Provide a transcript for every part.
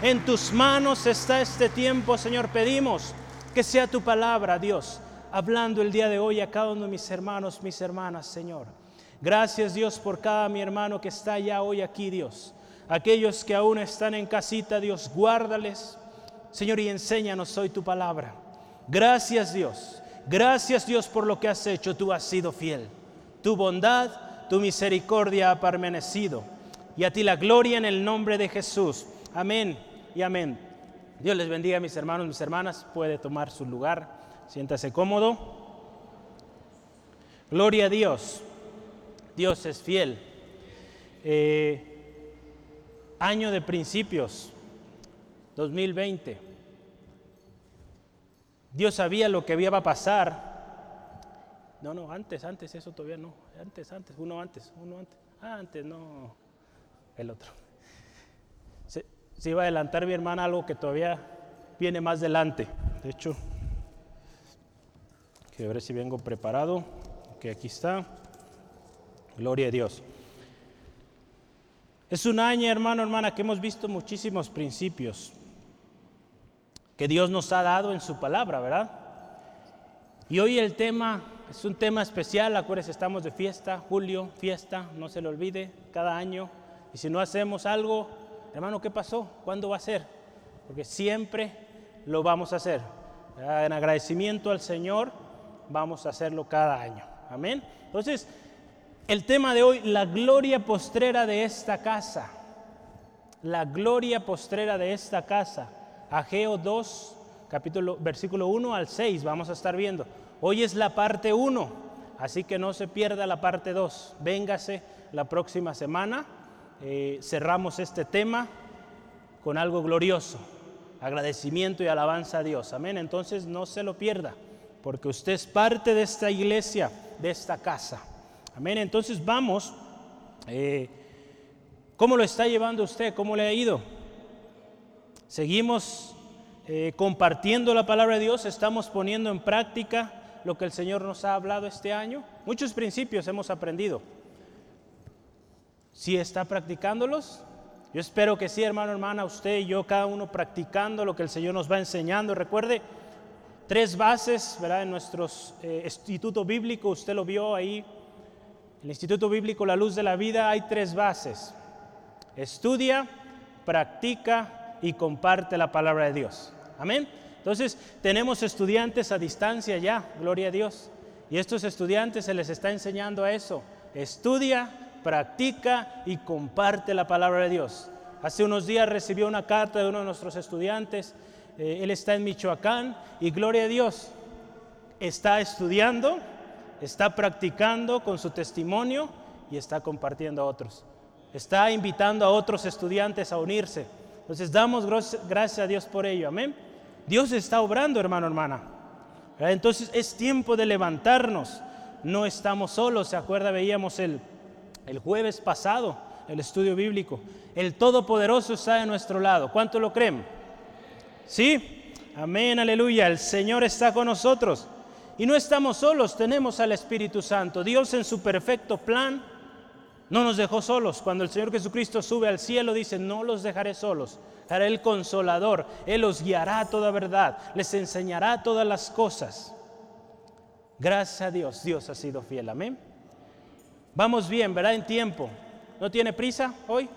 En tus manos está este tiempo, Señor. Pedimos que sea tu palabra, Dios, hablando el día de hoy a cada uno de mis hermanos, mis hermanas, Señor. Gracias, Dios, por cada mi hermano que está ya hoy aquí, Dios. Aquellos que aún están en casita, Dios, guárdales, Señor, y enséñanos hoy tu palabra. Gracias, Dios. Gracias, Dios, por lo que has hecho. Tú has sido fiel. Tu bondad, tu misericordia ha permanecido. Y a ti la gloria en el nombre de Jesús. Amén y amén. Dios les bendiga, mis hermanos, mis hermanas. Puede tomar su lugar. Siéntase cómodo. Gloria a Dios. Dios es fiel. Eh, año de principios, 2020. Dios sabía lo que iba a pasar. No, no, antes, antes, eso todavía no. Antes, antes, uno antes, uno antes. Ah, antes, no. El otro. Se, iba a adelantar mi hermana algo que todavía viene más adelante. De hecho, que ver si vengo preparado. Que aquí está. Gloria a Dios. Es un año, hermano, hermana, que hemos visto muchísimos principios que Dios nos ha dado en su palabra, ¿verdad? Y hoy el tema es un tema especial, acuérdense, estamos de fiesta, julio, fiesta, no se lo olvide, cada año. Y si no hacemos algo, hermano, ¿qué pasó? ¿Cuándo va a ser? Porque siempre lo vamos a hacer. En agradecimiento al Señor, vamos a hacerlo cada año. Amén. Entonces, el tema de hoy, la gloria postrera de esta casa. La gloria postrera de esta casa. Ageo 2, capítulo, versículo 1 al 6, vamos a estar viendo. Hoy es la parte 1, así que no se pierda la parte 2. Véngase la próxima semana. Eh, cerramos este tema con algo glorioso. Agradecimiento y alabanza a Dios. Amén. Entonces no se lo pierda, porque usted es parte de esta iglesia, de esta casa. Amén. Entonces vamos. Eh, ¿Cómo lo está llevando usted? ¿Cómo le ha ido? Seguimos eh, compartiendo la palabra de Dios, estamos poniendo en práctica lo que el Señor nos ha hablado este año. Muchos principios hemos aprendido. ¿Sí está practicándolos? Yo espero que sí, hermano, hermana, usted y yo, cada uno practicando lo que el Señor nos va enseñando. Recuerde, tres bases, ¿verdad? En nuestro eh, instituto bíblico, usted lo vio ahí el Instituto Bíblico La Luz de la Vida hay tres bases. Estudia, practica y comparte la palabra de Dios. Amén. Entonces, tenemos estudiantes a distancia ya, gloria a Dios. Y estos estudiantes se les está enseñando a eso. Estudia, practica y comparte la palabra de Dios. Hace unos días recibió una carta de uno de nuestros estudiantes. Eh, él está en Michoacán y gloria a Dios. Está estudiando, está practicando con su testimonio y está compartiendo a otros. Está invitando a otros estudiantes a unirse. Entonces damos gracias a Dios por ello. Amén. Dios está obrando, hermano, hermana. Entonces es tiempo de levantarnos. No estamos solos. ¿Se acuerda? Veíamos el, el jueves pasado el estudio bíblico. El Todopoderoso está de nuestro lado. ¿Cuánto lo creen? ¿Sí? Amén, aleluya. El Señor está con nosotros. Y no estamos solos, tenemos al Espíritu Santo. Dios en su perfecto plan no nos dejó solos. Cuando el Señor Jesucristo sube al cielo, dice, no los dejaré solos. Haré el consolador. Él los guiará a toda verdad. Les enseñará todas las cosas. Gracias a Dios, Dios ha sido fiel. Amén. Vamos bien, ¿verdad? En tiempo. ¿No tiene prisa hoy?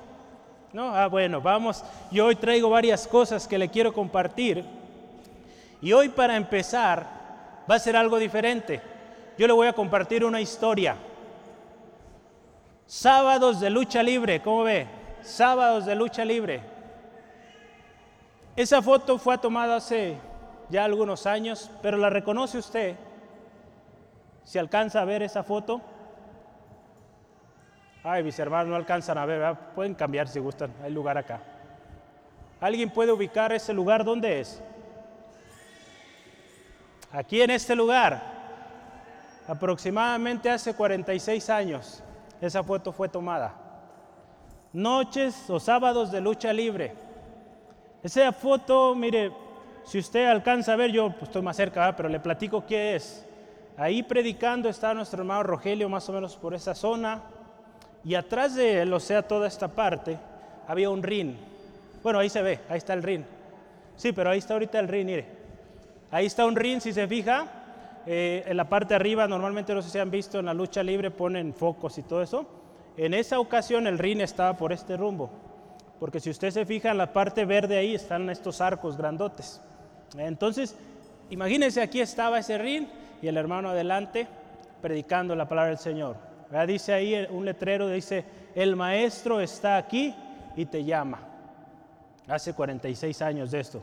No, ah, bueno, vamos. Yo hoy traigo varias cosas que le quiero compartir. Y hoy para empezar, va a ser algo diferente. Yo le voy a compartir una historia. Sábados de lucha libre, ¿cómo ve? Sábados de lucha libre. Esa foto fue tomada hace ya algunos años, pero la reconoce usted. Si alcanza a ver esa foto. Ay, mis hermanos no alcanzan a ver, pueden cambiar si gustan, hay lugar acá. ¿Alguien puede ubicar ese lugar? ¿Dónde es? aquí en este lugar, aproximadamente hace 46 años, esa foto fue tomada. Noches o sábados de lucha libre. Esa foto, mire, si usted alcanza a ver, yo pues, estoy más cerca, pero le platico qué es. Ahí predicando está nuestro hermano Rogelio, más o menos por esa zona. Y atrás de él, o sea, toda esta parte, había un ring. Bueno, ahí se ve, ahí está el ring. Sí, pero ahí está ahorita el ring, mire. Ahí está un ring, si se fija. Eh, en la parte de arriba, normalmente no sé si han visto en la lucha libre, ponen focos y todo eso. En esa ocasión el ring estaba por este rumbo. Porque si usted se fija en la parte verde ahí están estos arcos grandotes. Entonces, imagínense, aquí estaba ese ring y el hermano adelante predicando la palabra del Señor. Dice ahí un letrero, dice, el maestro está aquí y te llama. Hace 46 años de esto.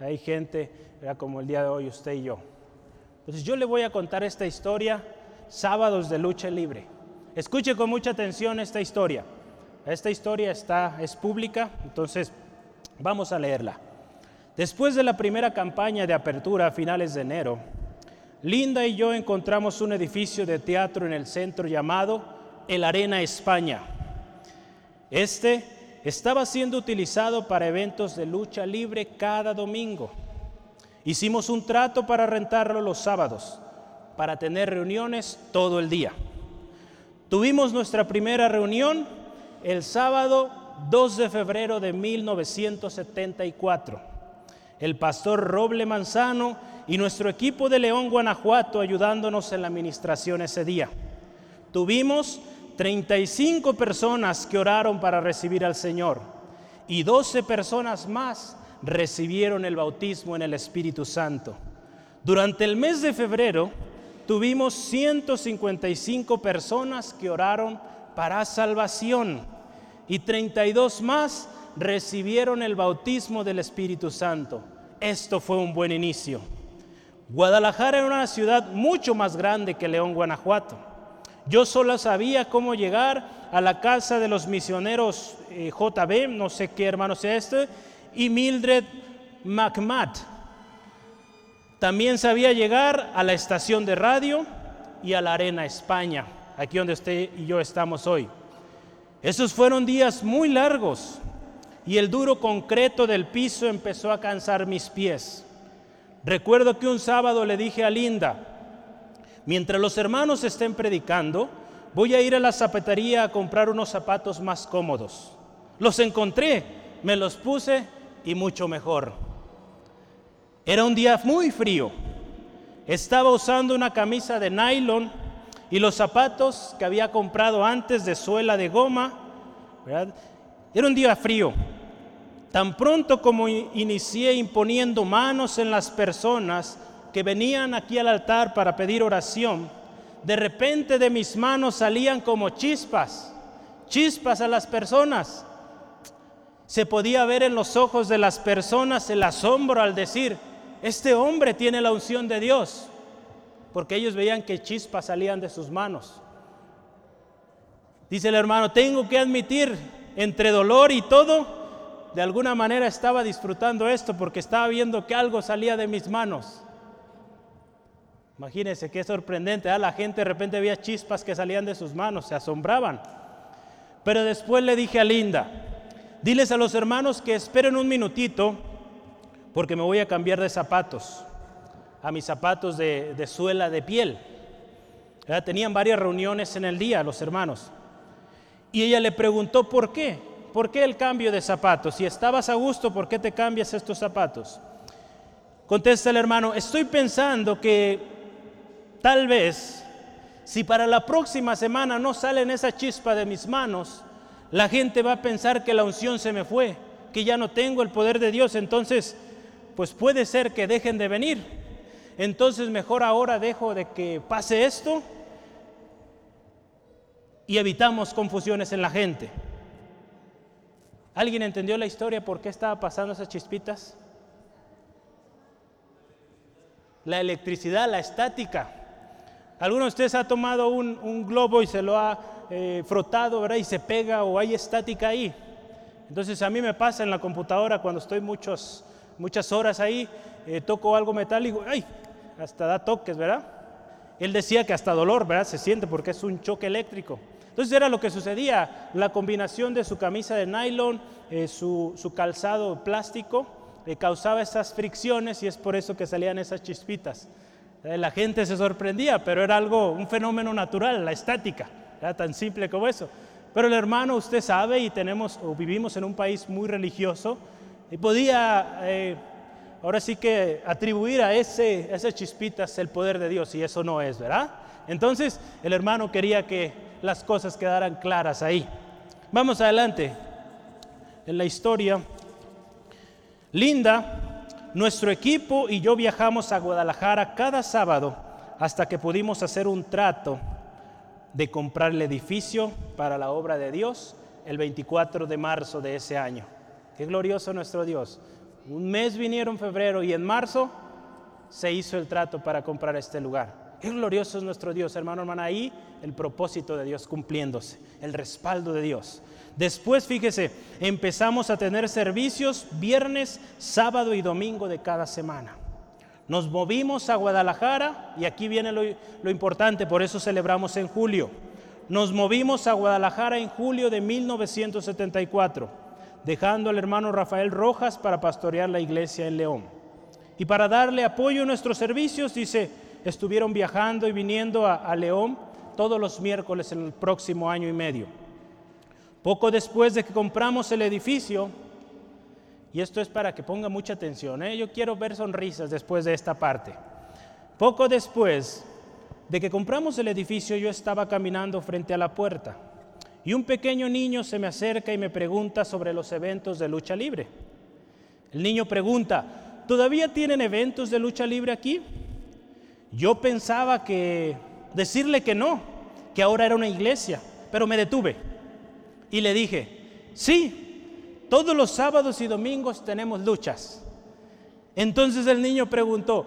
Hay gente, como el día de hoy usted y yo. Entonces yo le voy a contar esta historia, sábados de lucha libre. Escuche con mucha atención esta historia. Esta historia está, es pública, entonces vamos a leerla. Después de la primera campaña de apertura a finales de enero, Linda y yo encontramos un edificio de teatro en el centro llamado El Arena España. Este estaba siendo utilizado para eventos de lucha libre cada domingo. Hicimos un trato para rentarlo los sábados, para tener reuniones todo el día. Tuvimos nuestra primera reunión el sábado 2 de febrero de 1974. El pastor Roble Manzano y nuestro equipo de León, Guanajuato, ayudándonos en la administración ese día. Tuvimos 35 personas que oraron para recibir al Señor y 12 personas más recibieron el bautismo en el Espíritu Santo. Durante el mes de febrero tuvimos 155 personas que oraron para salvación y 32 más recibieron el bautismo del Espíritu Santo. Esto fue un buen inicio. Guadalajara era una ciudad mucho más grande que León, Guanajuato. Yo solo sabía cómo llegar a la casa de los misioneros eh, JB, no sé qué hermano sea este, y Mildred McMatt. También sabía llegar a la estación de radio y a la Arena España, aquí donde usted y yo estamos hoy. Esos fueron días muy largos y el duro concreto del piso empezó a cansar mis pies. Recuerdo que un sábado le dije a Linda, mientras los hermanos estén predicando, voy a ir a la zapatería a comprar unos zapatos más cómodos. Los encontré, me los puse y mucho mejor. Era un día muy frío. Estaba usando una camisa de nylon y los zapatos que había comprado antes de suela de goma, Era un día frío. Tan pronto como inicié imponiendo manos en las personas que venían aquí al altar para pedir oración, de repente de mis manos salían como chispas, chispas a las personas. Se podía ver en los ojos de las personas el asombro al decir, este hombre tiene la unción de Dios porque ellos veían que chispas salían de sus manos. Dice el hermano, tengo que admitir, entre dolor y todo, de alguna manera estaba disfrutando esto porque estaba viendo que algo salía de mis manos. Imagínense qué sorprendente, ¿ah? la gente de repente veía chispas que salían de sus manos, se asombraban. Pero después le dije a Linda, diles a los hermanos que esperen un minutito porque me voy a cambiar de zapatos a mis zapatos de, suela de piel. Tenían varias reuniones en el día los hermanos. Y ella le preguntó por qué, por qué el cambio de zapatos. Si estabas a gusto, ¿por qué te cambias estos zapatos? Contesta el hermano, estoy pensando que tal vez si para la próxima semana no salen esa chispa de mis manos, la gente va a pensar que la unción se me fue, que ya no tengo el poder de Dios, entonces pues puede ser que dejen de venir entonces mejor ahora dejo de que pase esto y evitamos confusiones en la gente. ¿Alguien entendió la historia por qué estaba pasando esas chispitas? La electricidad, la estática. ¿Alguno de ustedes ha tomado un, globo y se lo ha eh, frotado ¿verdad? y se pega o hay estática ahí? Entonces a mí me pasa en la computadora cuando estoy muchas horas ahí, eh, toco algo metálico, ¡ay! hasta da toques, ¿verdad? Él decía que hasta dolor, ¿verdad? Se siente porque es un choque eléctrico. Entonces era lo que sucedía, la combinación de su camisa de nylon, eh, su, calzado plástico, le causaba esas fricciones y es por eso que salían esas chispitas. Eh, la gente se sorprendía, pero era algo, un fenómeno natural, la estática, era tan simple como eso. Pero el hermano, usted sabe, y tenemos o vivimos en un país muy religioso, y podía eh, ahora sí que atribuir a ese, a esas chispitas el poder de Dios, y eso no es, ¿verdad? Entonces el hermano quería que las cosas quedaran claras ahí. Vamos adelante. En la historia, Linda, nuestro equipo y yo viajamos a Guadalajara cada sábado hasta que pudimos hacer un trato de comprar el edificio para la obra de Dios el 24 de marzo de ese año. Qué glorioso nuestro Dios. Un mes vinieron febrero y en marzo se hizo el trato para comprar este lugar. Qué glorioso es nuestro Dios, hermano, hermana. Ahí el propósito de Dios cumpliéndose, el respaldo de Dios. Después, fíjese, empezamos a tener servicios viernes, sábado y domingo de cada semana. Nos movimos a Guadalajara y aquí viene lo, lo, importante, por eso celebramos en julio. Nos movimos a Guadalajara en julio de 1974, dejando al hermano Rafael Rojas para pastorear la iglesia en León. Y para darle apoyo a nuestros servicios, dice, estuvieron viajando y viniendo a, León todos los miércoles en el próximo año y medio. Poco después de que compramos el edificio, y esto es para que ponga mucha atención. ¿eh? Yo quiero ver sonrisas después de esta parte. Poco después de que compramos el edificio, yo estaba caminando frente a la puerta y un pequeño niño se me acerca y me pregunta sobre los eventos de lucha libre. El niño pregunta, ¿todavía tienen eventos de lucha libre aquí? Yo pensaba que decirle que no, que ahora era una iglesia, pero me detuve y le dije, sí, todos los sábados y domingos tenemos luchas. Entonces el niño preguntó,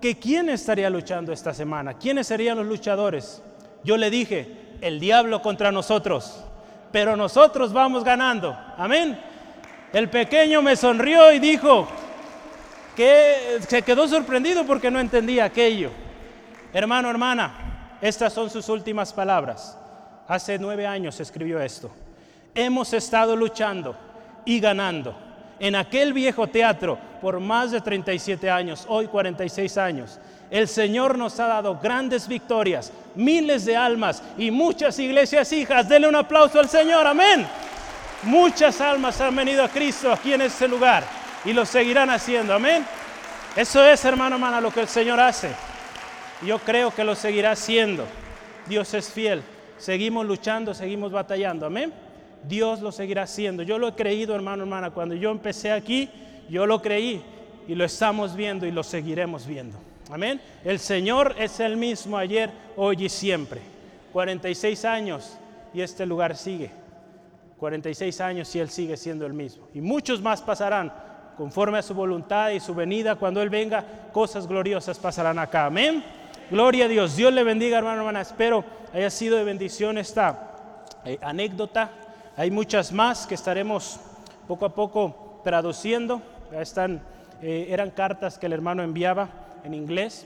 ¿que quién estaría luchando esta semana? ¿Quiénes serían los luchadores? Yo le dije, el diablo contra nosotros, pero nosotros vamos ganando. Amén. El pequeño me sonrió y dijo que se quedó sorprendido porque no entendía aquello. Hermano, hermana, estas son sus últimas palabras. Hace nueve años escribió esto. Hemos estado luchando y ganando. En aquel viejo teatro por más de 37 años, hoy 46 años, el Señor nos ha dado grandes victorias, miles de almas y muchas iglesias hijas. Denle un aplauso al Señor, amén. Muchas almas han venido a Cristo aquí en este lugar y lo seguirán haciendo, amén. Eso es, hermano, hermana, lo que el Señor hace. Yo creo que lo seguirá haciendo. Dios es fiel. Seguimos luchando, seguimos batallando, amén. Dios lo seguirá haciendo. Yo lo he creído, hermano, hermana. Cuando yo empecé aquí, yo lo creí y lo estamos viendo y lo seguiremos viendo. Amén. El Señor es el mismo ayer, hoy y siempre. 46 años y este lugar sigue. 46 años y Él sigue siendo el mismo. Y muchos más pasarán conforme a su voluntad y su venida. Cuando Él venga, cosas gloriosas pasarán acá. Amén. Gloria a Dios. Dios le bendiga, hermano, hermana. Espero haya sido de bendición esta eh, anécdota hay muchas más que estaremos poco a poco traduciendo. Están, eh, eran cartas que el hermano enviaba en inglés.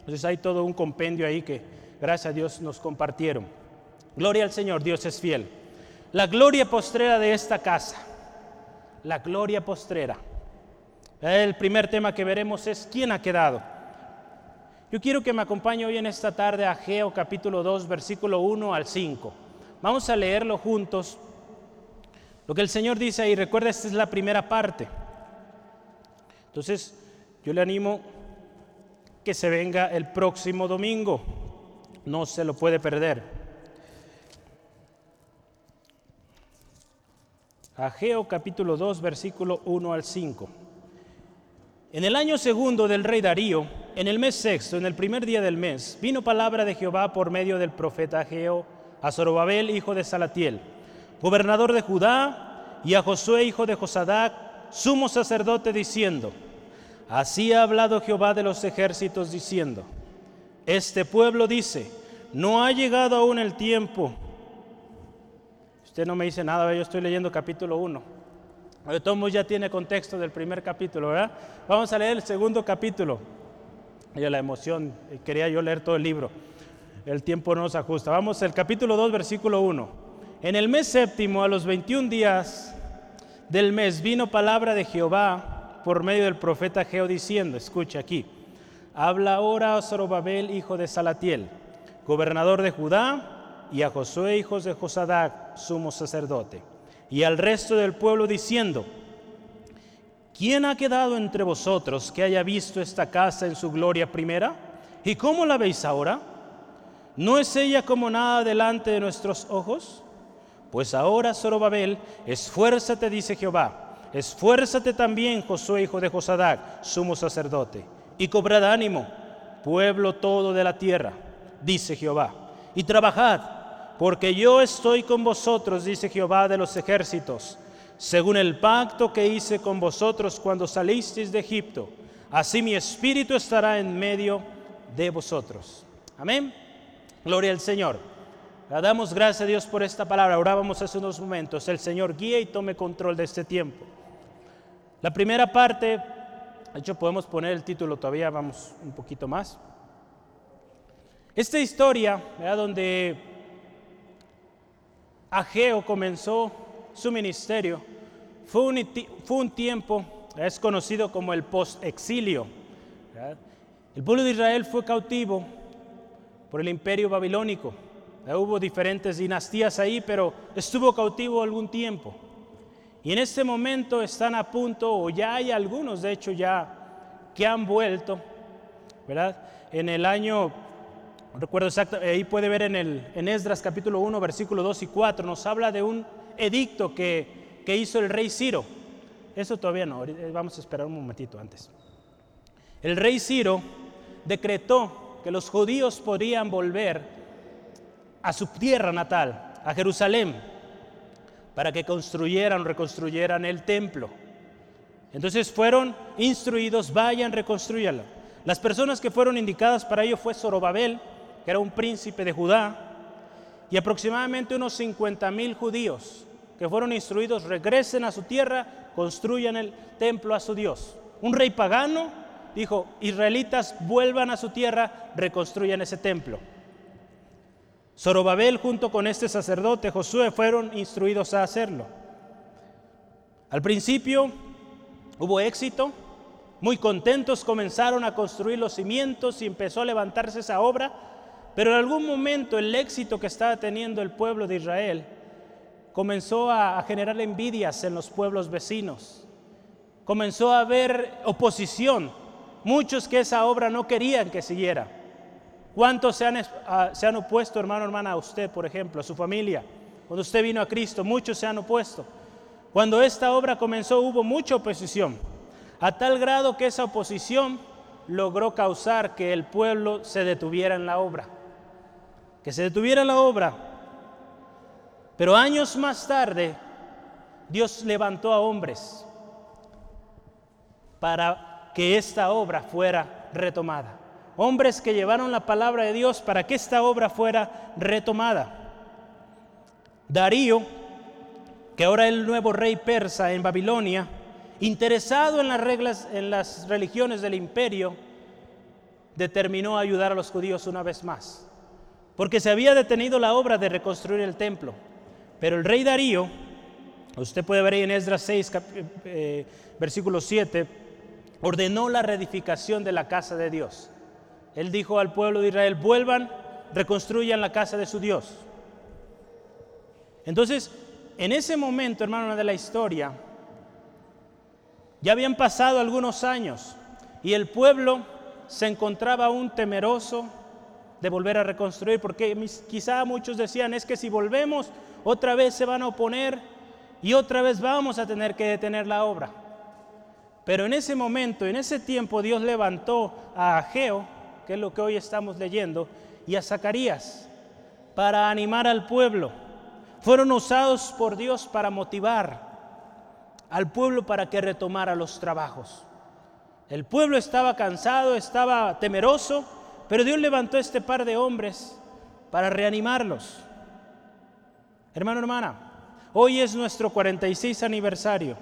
Entonces hay todo un compendio ahí que gracias a Dios nos compartieron. Gloria al Señor, Dios es fiel. La gloria postrera de esta casa. La gloria postrera. El primer tema que veremos es quién ha quedado. Yo quiero que me acompañe hoy en esta tarde a Geo capítulo 2, versículo 1 al 5. Vamos a leerlo juntos lo que el Señor dice ahí, recuerda, esta es la primera parte. Entonces, yo le animo que se venga el próximo domingo. No se lo puede perder. Ageo capítulo 2, versículo 1 al 5. En el año segundo del rey Darío, en el mes sexto, en el primer día del mes, vino palabra de Jehová por medio del profeta Ageo a Zorobabel, hijo de Salatiel gobernador de Judá, y a Josué, hijo de Josadac, sumo sacerdote, diciendo, Así ha hablado Jehová de los ejércitos, diciendo, Este pueblo dice, no ha llegado aún el tiempo. Usted no me dice nada, yo estoy leyendo capítulo 1. Todos ya tiene contexto del primer capítulo, ¿verdad? Vamos a leer el segundo capítulo. Y la emoción, quería yo leer todo el libro. El tiempo no nos ajusta. Vamos al capítulo 2, versículo 1. En el mes séptimo, a los 21 días del mes, vino palabra de Jehová por medio del profeta Geo diciendo, escucha aquí, habla ahora a Zorobabel, hijo de Salatiel, gobernador de Judá, y a Josué, hijos de Josadac, sumo sacerdote, y al resto del pueblo diciendo, ¿quién ha quedado entre vosotros que haya visto esta casa en su gloria primera? ¿Y cómo la veis ahora? ¿No es ella como nada delante de nuestros ojos? Pues ahora, Zorobabel, esfuérzate, dice Jehová, esfuérzate también, Josué, hijo de Josadac, sumo sacerdote, y cobrad ánimo, pueblo todo de la tierra, dice Jehová, y trabajad, porque yo estoy con vosotros, dice Jehová de los ejércitos, según el pacto que hice con vosotros cuando salisteis de Egipto, así mi espíritu estará en medio de vosotros. Amén. Gloria al Señor. damos gracias a Dios por esta palabra. Orábamos hace unos momentos. El Señor guíe y tome control de este tiempo. La primera parte, de hecho podemos poner el título todavía, vamos un poquito más. Esta historia, donde Ageo comenzó su ministerio, fue un, fue un tiempo, es conocido como el post-exilio. El pueblo de Israel fue cautivo por el imperio babilónico. hubo diferentes dinastías ahí, pero estuvo cautivo algún tiempo. Y en este momento están a punto, o ya hay algunos, de hecho, ya que han vuelto, ¿verdad? En el año, recuerdo exacto, ahí puede ver en, el, Esdras capítulo 1, versículo 2 y 4, nos habla de un edicto que, que hizo el rey Ciro. Eso todavía no, vamos a esperar un momentito antes. El rey Ciro decretó que los judíos podrían volver a su tierra natal, a Jerusalén, para que construyeran, reconstruyeran el templo. Entonces fueron instruidos, vayan, reconstruyanlo. Las personas que fueron indicadas para ello fue Zorobabel, que era un príncipe de Judá, y aproximadamente unos 50 mil judíos que fueron instruidos, regresen a su tierra, construyan el templo a su Dios. Un rey pagano dijo, israelitas vuelvan a su tierra, reconstruyan ese templo. Zorobabel junto con este sacerdote Josué fueron instruidos a hacerlo. Al principio hubo éxito, muy contentos comenzaron a construir los cimientos y empezó a levantarse esa obra, pero en algún momento el éxito que estaba teniendo el pueblo de Israel comenzó a, generar envidias en los pueblos vecinos, comenzó a haber oposición muchos que esa obra no querían que siguiera. ¿Cuántos se han, ah, se han opuesto, hermano, hermana, a usted, por ejemplo, a su familia? Cuando usted vino a Cristo, muchos se han opuesto. Cuando esta obra comenzó hubo mucha oposición, a tal grado que esa oposición logró causar que el pueblo se detuviera en la obra, que se detuviera la obra. Pero años más tarde, Dios levantó a hombres para que esta obra fuera retomada. Hombres que llevaron la palabra de Dios para que esta obra fuera retomada. Darío, que ahora es el nuevo rey persa en Babilonia, interesado en las reglas, en las religiones del imperio, determinó ayudar a los judíos una vez más, porque se había detenido la obra de reconstruir el templo. Pero el rey Darío, usted puede ver ahí en Esdras 6, eh, versículo 7, ordenó la reedificación de la casa de Dios. Él dijo al pueblo de Israel, vuelvan, reconstruyan la casa de su Dios. Entonces, en ese momento, hermano, de la historia, ya habían pasado algunos años y el pueblo se encontraba aún temeroso de volver a reconstruir, porque quizá muchos decían, es que si volvemos, otra vez se van a oponer y otra vez vamos a tener que detener la obra. Pero en ese momento, en ese tiempo, Dios levantó a Ageo, que es lo que hoy estamos leyendo, y a Zacarías para animar al pueblo. Fueron usados por Dios para motivar al pueblo para que retomara los trabajos. El pueblo estaba cansado, estaba temeroso, pero Dios levantó este par de hombres para reanimarlos. Hermano, hermana, hoy es nuestro 46 aniversario.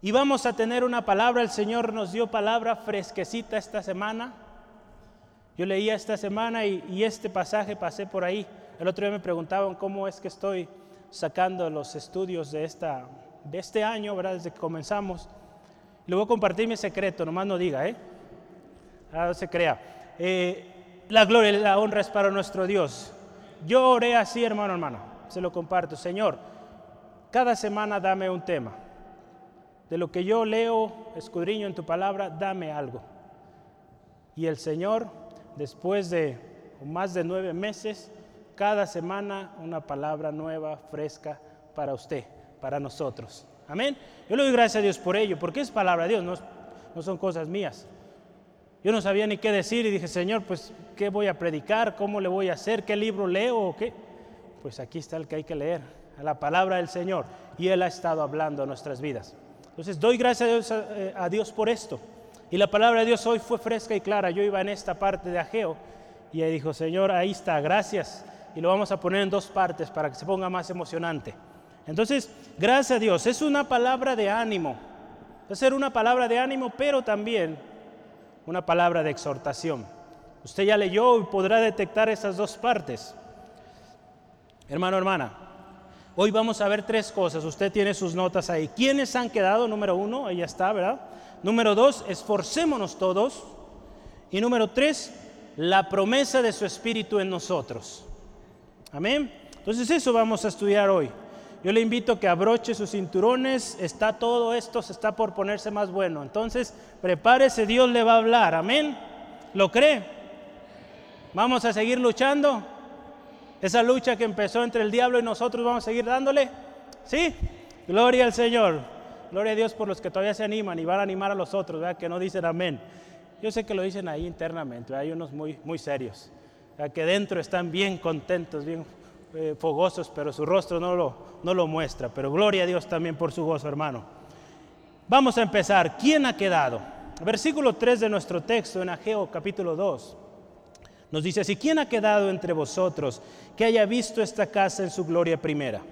Y vamos a tener una palabra, el Señor nos dio palabra fresquecita esta semana. Yo leía esta semana y, este pasaje pasé por ahí. El otro día me preguntaban cómo es que estoy sacando los estudios de, esta, de este año, ¿verdad? Desde que comenzamos. Le voy a compartir mi secreto, nomás no diga, ¿eh? Ah, no se crea. Eh, la gloria y la honra es para nuestro Dios. yo oré así, hermano, hermana, se lo comparto. Señor, cada semana dame un tema. De lo que yo leo, escudriño en tu palabra, dame algo. Y el Señor, después de más de nueve meses, cada semana una palabra nueva, fresca para usted, para nosotros. Amén. Yo le doy gracias a Dios por ello, porque es palabra de Dios, no, no son cosas mías. Yo no sabía ni qué decir y dije, Señor, pues, ¿qué voy a predicar? ¿Cómo le voy a hacer? ¿Qué libro leo o qué? Pues aquí está el que hay que leer, a la palabra del Señor. Y Él ha estado hablando a nuestras vidas. Entonces, doy gracias a Dios, eh, a Dios por esto. Y la palabra de Dios hoy fue fresca y clara. Yo iba en esta parte de Ageo y ahí dijo, Señor, ahí está, gracias. Y lo vamos a poner en dos partes para que se ponga más emocionante. Entonces, gracias a Dios, es una palabra de ánimo. Es ser una palabra de ánimo, pero también una palabra de exhortación. Usted ya leyó y podrá detectar esas dos partes. Hermano, hermana, hoy vamos a ver tres cosas. Usted tiene sus notas ahí. ¿Quiénes han quedado? Número uno, ahí está, ¿verdad? Número dos, esforcémonos todos. Y número tres, la promesa de su Espíritu en nosotros. Amén. Entonces eso vamos a estudiar hoy. Yo le invito a que abroche sus cinturones, está todo esto, se está por ponerse más bueno. Entonces, prepárese, Dios le va a hablar. Amén. ¿Lo cree? ¿Vamos a seguir luchando? Esa lucha que empezó entre el diablo y nosotros, ¿vamos a seguir dándole? ¿Sí? Gloria al Señor. Gloria a Dios por los que todavía se animan y van a animar a los otros, ¿verdad? que no dicen amén. Yo sé que lo dicen ahí internamente, hay unos muy, muy serios, que dentro están bien contentos, bien eh, fogosos, pero su rostro no lo, no lo muestra. Pero gloria a Dios también por su gozo, hermano. Vamos a empezar. ¿Quién ha quedado? Versículo 3 de nuestro texto en Ageo capítulo 2. Nos dice así, ¿quién ha quedado entre vosotros que haya visto esta casa en su gloria primera?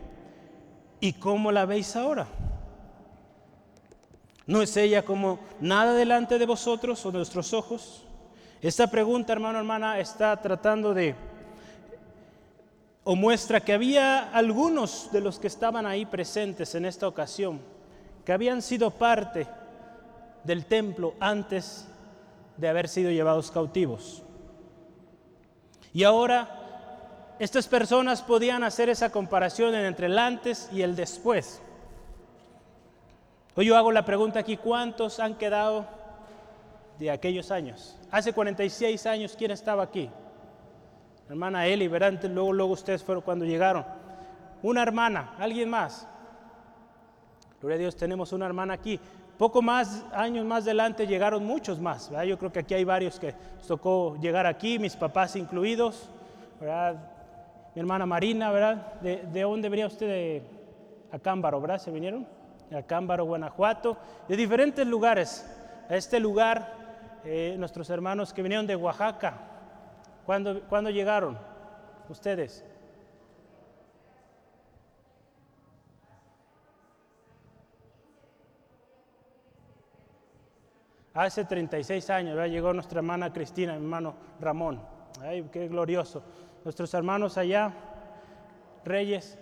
¿Y cómo la veis ahora? ¿No es ella como nada delante de vosotros o de nuestros ojos? Esta pregunta, hermano, hermana, está tratando de o muestra que había algunos de los que estaban ahí presentes en esta ocasión, que habían sido parte del templo antes de haber sido llevados cautivos. Y ahora estas personas podían hacer esa comparación entre el antes y el después. Hoy yo hago la pregunta aquí, ¿cuántos han quedado de aquellos años? Hace 46 años, ¿quién estaba aquí? Hermana Eli, verán, luego, luego ustedes fueron cuando llegaron. Una hermana, alguien más. Gloria a Dios, tenemos una hermana aquí. Poco más, años más adelante llegaron muchos más. Yo creo que aquí hay varios que nos tocó llegar aquí, mis papás incluidos. ¿verdad? Mi hermana Marina, ¿verdad? ¿De, de dónde venía usted? De Acámbaro, ¿verdad? ¿Se vinieron? De Acámbaro, Guanajuato. De diferentes lugares. A este lugar, eh, nuestros hermanos que vinieron de Oaxaca, ¿Cuándo, llegaron ustedes? Hace 36 años ¿verdad? llegó nuestra hermana Cristina, mi hermano Ramón. Ay, qué glorioso. Nuestros hermanos allá, Reyes,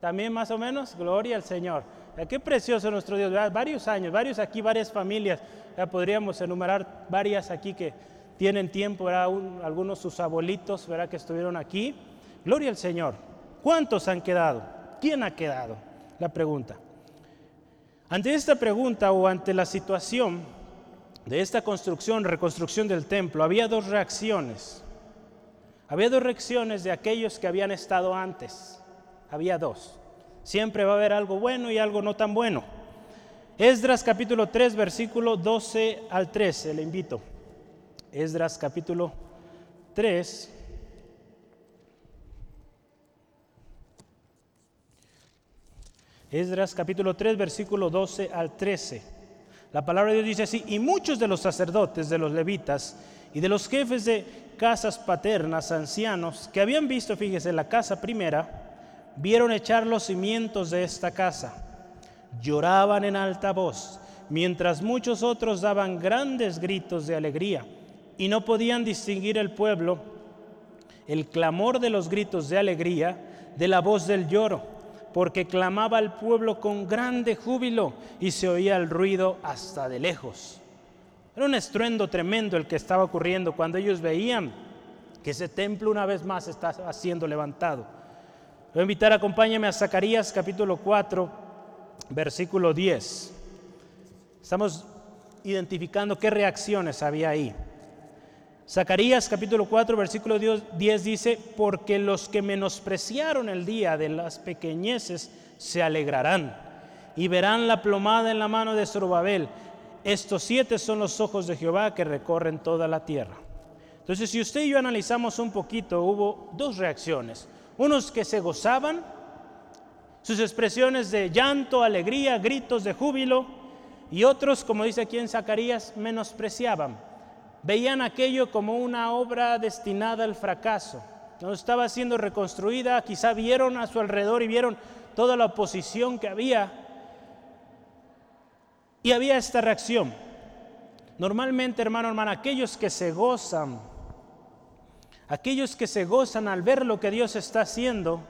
también más o menos, gloria al Señor. Qué precioso nuestro Dios. Varios años, varios aquí, varias familias. Ya podríamos enumerar varias aquí que tienen tiempo, ¿verdad? algunos sus abuelitos ¿verdad? que estuvieron aquí. Gloria al Señor. ¿Cuántos han quedado? ¿Quién ha quedado? La pregunta. Ante esta pregunta o ante la situación de esta construcción, reconstrucción del templo, había dos reacciones. Había dos reacciones de aquellos que habían estado antes. Había dos. Siempre va a haber algo bueno y algo no tan bueno. Esdras capítulo 3, versículo 12 al 13, le invito. Esdras capítulo 3. Esdras capítulo 3, versículo 12 al 13. La palabra de Dios dice así, y muchos de los sacerdotes, de los levitas y de los jefes de casas paternas, ancianos, que habían visto, fíjese, la casa primera, vieron echar los cimientos de esta casa. Lloraban en alta voz, mientras muchos otros daban grandes gritos de alegría y no podían distinguir el pueblo el clamor de los gritos de alegría de la voz del lloro, porque clamaba el pueblo con grande júbilo y se oía el ruido hasta de lejos. Era un estruendo tremendo el que estaba ocurriendo cuando ellos veían que ese templo una vez más está siendo levantado. Voy a invitar, acompáñame a Zacarías capítulo 4, versículo 10. Estamos identificando qué reacciones había ahí. Zacarías capítulo 4, versículo 10 dice, porque los que menospreciaron el día de las pequeñeces se alegrarán y verán la plomada en la mano de Zorobabel. Estos siete son los ojos de Jehová que recorren toda la tierra. Entonces, si usted y yo analizamos un poquito, hubo dos reacciones. Unos que se gozaban, sus expresiones de llanto, alegría, gritos de júbilo, y otros, como dice aquí en Zacarías, menospreciaban. Veían aquello como una obra destinada al fracaso. No estaba siendo reconstruida, quizá vieron a su alrededor y vieron toda la oposición que había. Y había esta reacción. Normalmente, hermano, hermana, aquellos que se gozan Aquellos que se gozan al ver lo que Dios está haciendo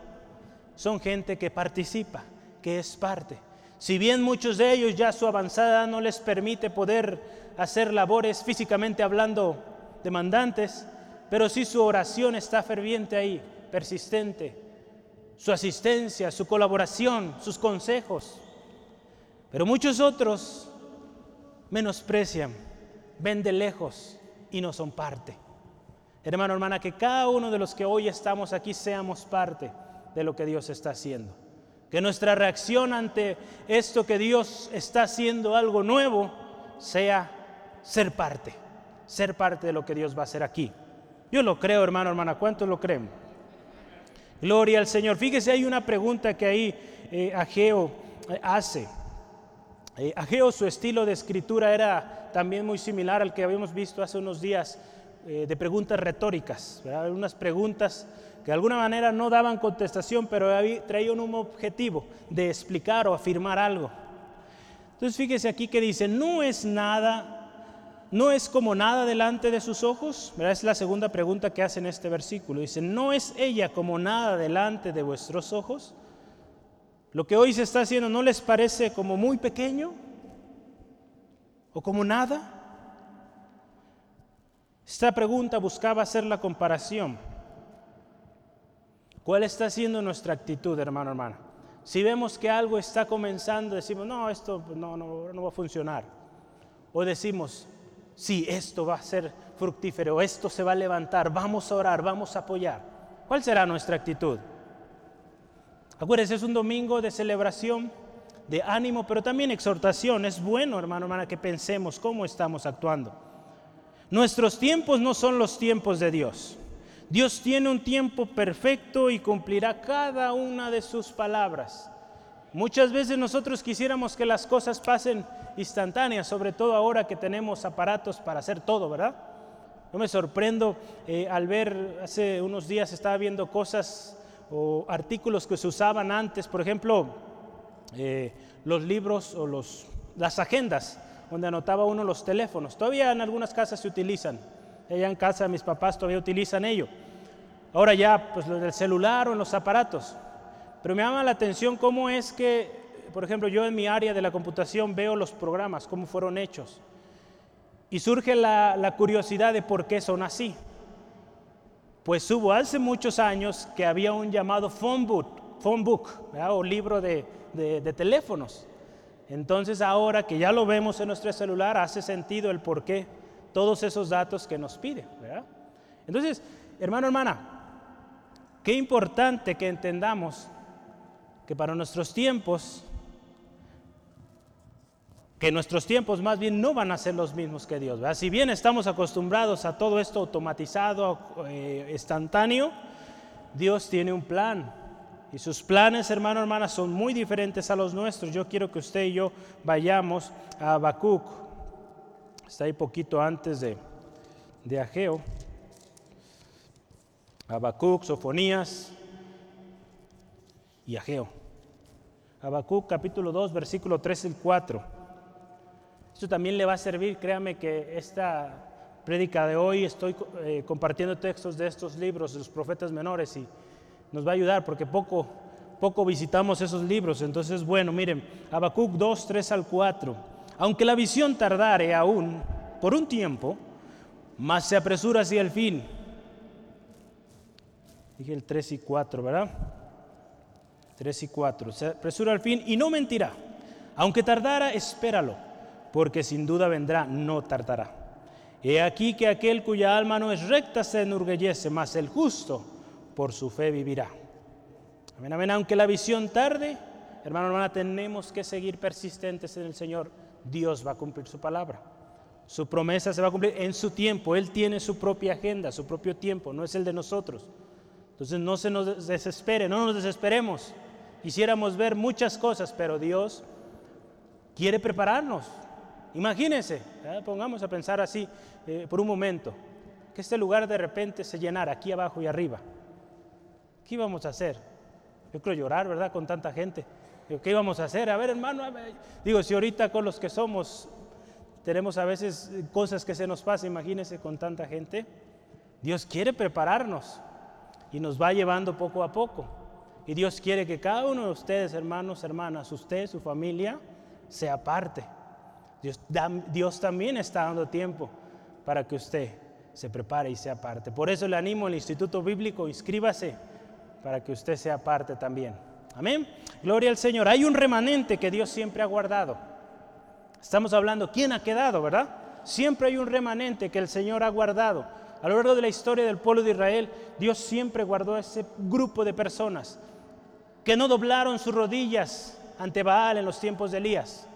son gente que participa, que es parte. Si bien muchos de ellos ya su avanzada no les permite poder hacer labores físicamente hablando demandantes, pero sí su oración está ferviente ahí, persistente, su asistencia, su colaboración, sus consejos. Pero muchos otros menosprecian, ven de lejos y no son parte. Hermano, hermana, que cada uno de los que hoy estamos aquí seamos parte de lo que Dios está haciendo. Que nuestra reacción ante esto que Dios está haciendo algo nuevo sea ser parte, ser parte de lo que Dios va a hacer aquí. Yo lo creo, hermano, hermana, ¿cuántos lo creen? Gloria al Señor. Fíjese, hay una pregunta que ahí eh, Ageo eh, hace. Eh, Ageo, su estilo de escritura era también muy similar al que habíamos visto hace unos días eh, de preguntas retóricas, unas preguntas que de alguna manera no daban contestación, pero traían un objetivo de explicar o afirmar algo. Entonces fíjese aquí que dice, no es nada, no es como nada delante de sus ojos. Es la segunda pregunta que hace en este versículo. Dice, ¿no es ella como nada delante de vuestros ojos? Lo que hoy se está haciendo no les parece como muy pequeño o como nada. Esta pregunta buscaba hacer la comparación. ¿Cuál está siendo nuestra actitud, hermano, hermana? Si vemos que algo está comenzando, decimos, no, esto no, no, no va a funcionar. O decimos, sí, esto va a ser fructífero, esto se va a levantar, vamos a orar, vamos a apoyar. ¿Cuál será nuestra actitud? Acuérdense, es un domingo de celebración, de ánimo, pero también exhortación. Es bueno, hermano, hermana, que pensemos cómo estamos actuando. Nuestros tiempos no son los tiempos de Dios. Dios tiene un tiempo perfecto y cumplirá cada una de sus palabras. Muchas veces nosotros quisiéramos que las cosas pasen instantáneas, sobre todo ahora que tenemos aparatos para hacer todo, ¿verdad? Yo me sorprendo eh, al ver, hace unos días estaba viendo cosas o artículos que se usaban antes, por ejemplo, eh, los libros o los, las agendas donde anotaba uno los teléfonos. Todavía en algunas casas se utilizan. Allá en casa mis papás todavía utilizan ello. Ahora ya, pues lo del celular o en los aparatos. Pero me llama la atención cómo es que, por ejemplo, yo en mi área de la computación veo los programas, cómo fueron hechos. Y surge la, curiosidad de por qué son así. Pues hubo hace muchos años que había un llamado phone book, phone book o libro de, de teléfonos. Entonces ahora que ya lo vemos en nuestro celular, hace sentido el por qué todos esos datos que nos pide. Entonces, hermano, hermana, qué importante que entendamos que para nuestros tiempos, que nuestros tiempos más bien no van a ser los mismos que Dios. Si bien estamos acostumbrados a todo esto automatizado, eh, instantáneo, Dios tiene un plan y sus planes, hermano, hermana, son muy diferentes a los nuestros. Yo quiero que usted y yo vayamos a Habacuc. Está ahí poquito antes de, de Ageo. Habacuc, Sofonías y Ageo. Habacuc capítulo 2, versículo 3 y 4. Esto también le va a servir, créame que esta prédica de hoy estoy eh, compartiendo textos de estos libros, de los profetas menores, y nos va a ayudar porque poco, poco visitamos esos libros. Entonces, bueno, miren, Habacuc 2, 3 al 4. Aunque la visión tardare aún por un tiempo, más se apresura hacia el fin. Dije el 3 y 4, ¿verdad? 3 y 4. Se apresura al fin y no mentirá. Aunque tardara, espéralo, porque sin duda vendrá, no tardará. He aquí que aquel cuya alma no es recta se enorgullece, mas el justo por su fe vivirá. Amén, amén. Aunque la visión tarde, hermano, hermana, tenemos que seguir persistentes en el Señor. Dios va a cumplir su palabra. Su promesa se va a cumplir en su tiempo. Él tiene su propia agenda, su propio tiempo, no es el de nosotros. Entonces no se nos desespere, no nos desesperemos. Quisiéramos ver muchas cosas, pero Dios quiere prepararnos. Imagínense, pongamos a pensar así eh, por un momento, que este lugar de repente se llenara aquí abajo y arriba. ¿Qué íbamos a hacer? Yo creo llorar, ¿verdad? Con tanta gente. ¿Qué íbamos a hacer? A ver, hermano, digo, si ahorita con los que somos tenemos a veces cosas que se nos pasan, imagínense con tanta gente. Dios quiere prepararnos y nos va llevando poco a poco. Y Dios quiere que cada uno de ustedes, hermanos, hermanas, usted, su familia, sea parte. Dios, también está dando tiempo para que usted se prepare y sea parte. Por eso le animo al Instituto Bíblico, inscríbase para que usted sea parte también. Amén. Gloria al Señor. Hay un remanente que Dios siempre ha guardado. Estamos hablando, ¿quién ha quedado, verdad? Siempre hay un remanente que el Señor ha guardado. A lo largo de la historia del pueblo de Israel, Dios siempre guardó ese grupo de personas que no doblaron sus rodillas ante Baal en los tiempos de Elías.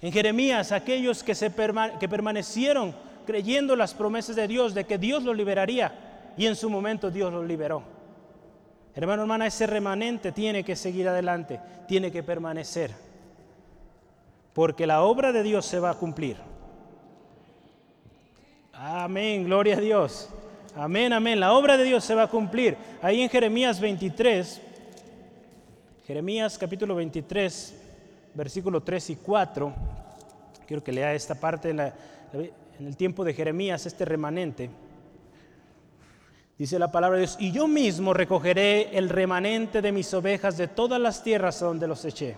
En Jeremías, aquellos que, se que permanecieron creyendo las promesas de Dios, de que Dios los liberaría, y en su momento Dios los liberó. Hermano, hermana, ese remanente tiene que seguir adelante, tiene que permanecer porque la obra de Dios se va a cumplir. Amén, gloria a Dios. Amén, amén. La obra de Dios se va a cumplir. Ahí en Jeremías 23, Jeremías capítulo 23, versículo 3 y 4, quiero que lea esta parte en, el tiempo de Jeremías, este remanente. Dice la palabra de Dios, y yo mismo recogeré el remanente de mis ovejas de todas las tierras donde los eché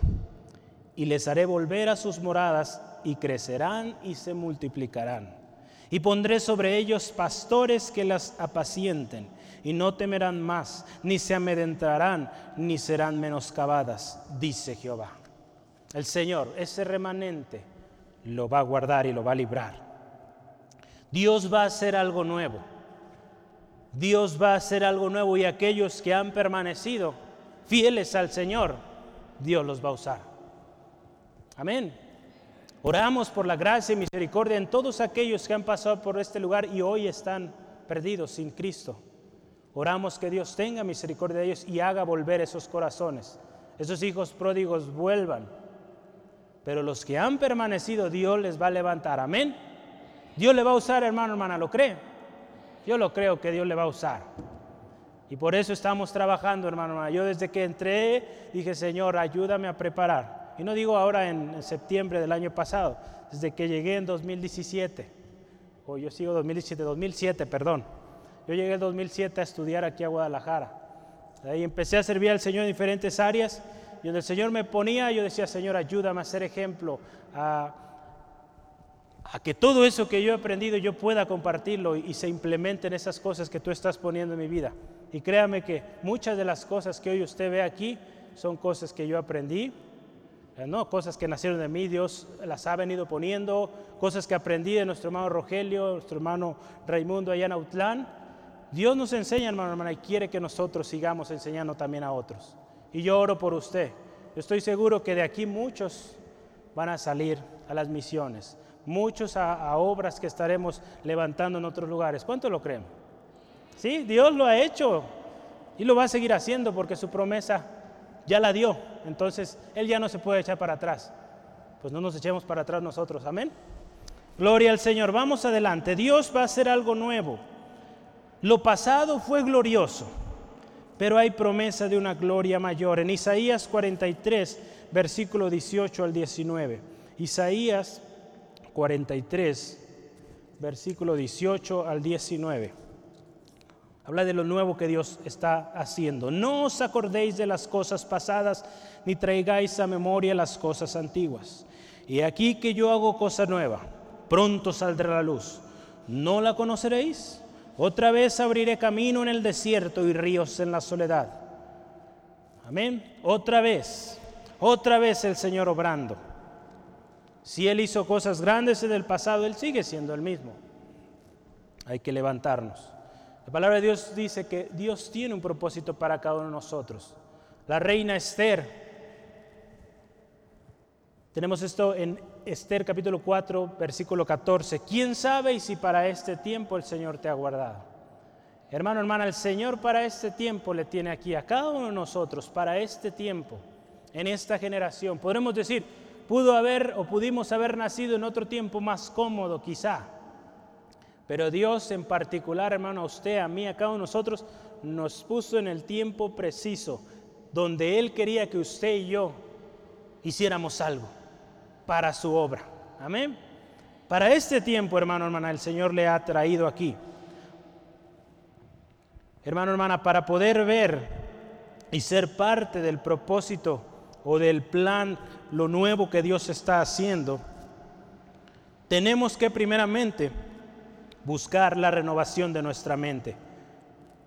y les haré volver a sus moradas y crecerán y se multiplicarán. Y pondré sobre ellos pastores que las apacienten y no temerán más, ni se amedrentarán, ni serán menoscabadas, dice Jehová. El Señor, ese remanente, lo va a guardar y lo va a librar. Dios va a hacer algo nuevo. Dios va a hacer algo nuevo y aquellos que han permanecido fieles al Señor, Dios los va a usar. Amén. Oramos por la gracia y misericordia en todos aquellos que han pasado por este lugar y hoy están perdidos sin Cristo. Oramos que Dios tenga misericordia de ellos y haga volver esos corazones. Esos hijos pródigos vuelvan. Pero los que han permanecido, Dios les va a levantar. Amén. Dios le va a usar, hermano, hermana, ¿lo cree? Yo lo creo que Dios le va a usar. Y por eso estamos trabajando, hermano, hermana. Yo desde que entré dije, Señor, ayúdame a preparar y no digo ahora en, septiembre del año pasado, desde que llegué en 2017, o yo sigo 2017, 2007, perdón. Yo llegué en 2007 a estudiar aquí a Guadalajara. Ahí empecé a servir al Señor en diferentes áreas y donde el Señor me ponía, yo decía, Señor, ayúdame a ser ejemplo, a, a que todo eso que yo he aprendido yo pueda compartirlo y, y se implementen esas cosas que tú estás poniendo en mi vida. Y créame que muchas de las cosas que hoy usted ve aquí son cosas que yo aprendí, no, cosas que nacieron de mí, Dios las ha venido poniendo, cosas que aprendí de nuestro hermano Rogelio, nuestro hermano Raimundo allá en Autlán. Dios nos enseña, hermano, hermana, y quiere que nosotros sigamos enseñando también a otros. Y yo oro por usted. Estoy seguro que de aquí muchos van a salir a las misiones, muchos a, obras que estaremos levantando en otros lugares. ¿Cuánto lo creen? Sí, Dios lo ha hecho y lo va a seguir haciendo porque su promesa ya la dio, entonces Él ya no se puede echar para atrás. Pues no nos echemos para atrás nosotros, amén. Gloria al Señor, vamos adelante, Dios va a hacer algo nuevo. Lo pasado fue glorioso, pero hay promesa de una gloria mayor. En Isaías 43, versículo 18 al 19. Isaías 43, versículo 18 al 19. Habla de lo nuevo que Dios está haciendo. No os acordéis de las cosas pasadas, ni traigáis a memoria las cosas antiguas. Y aquí que yo hago cosa nueva, pronto saldrá la luz. ¿No la conoceréis? Otra vez abriré camino en el desierto y ríos en la soledad. Amén. Otra vez, otra vez el Señor obrando. Si Él hizo cosas grandes en el pasado, Él sigue siendo el mismo. Hay que levantarnos. La palabra de Dios dice que Dios tiene un propósito para cada uno de nosotros. La reina Esther, tenemos esto en Esther capítulo 4, versículo 14. ¿Quién sabe y si para este tiempo el Señor te ha guardado? Hermano, hermana, el Señor para este tiempo le tiene aquí a cada uno de nosotros, para este tiempo, en esta generación. Podremos decir, pudo haber o pudimos haber nacido en otro tiempo más cómodo quizá. Pero Dios en particular, hermano, a usted, a mí, a cada uno de nosotros, nos puso en el tiempo preciso, donde Él quería que usted y yo hiciéramos algo para su obra. Amén. Para este tiempo, hermano, hermana, el Señor le ha traído aquí. Hermano, hermana, para poder ver y ser parte del propósito o del plan, lo nuevo que Dios está haciendo, tenemos que primeramente buscar la renovación de nuestra mente.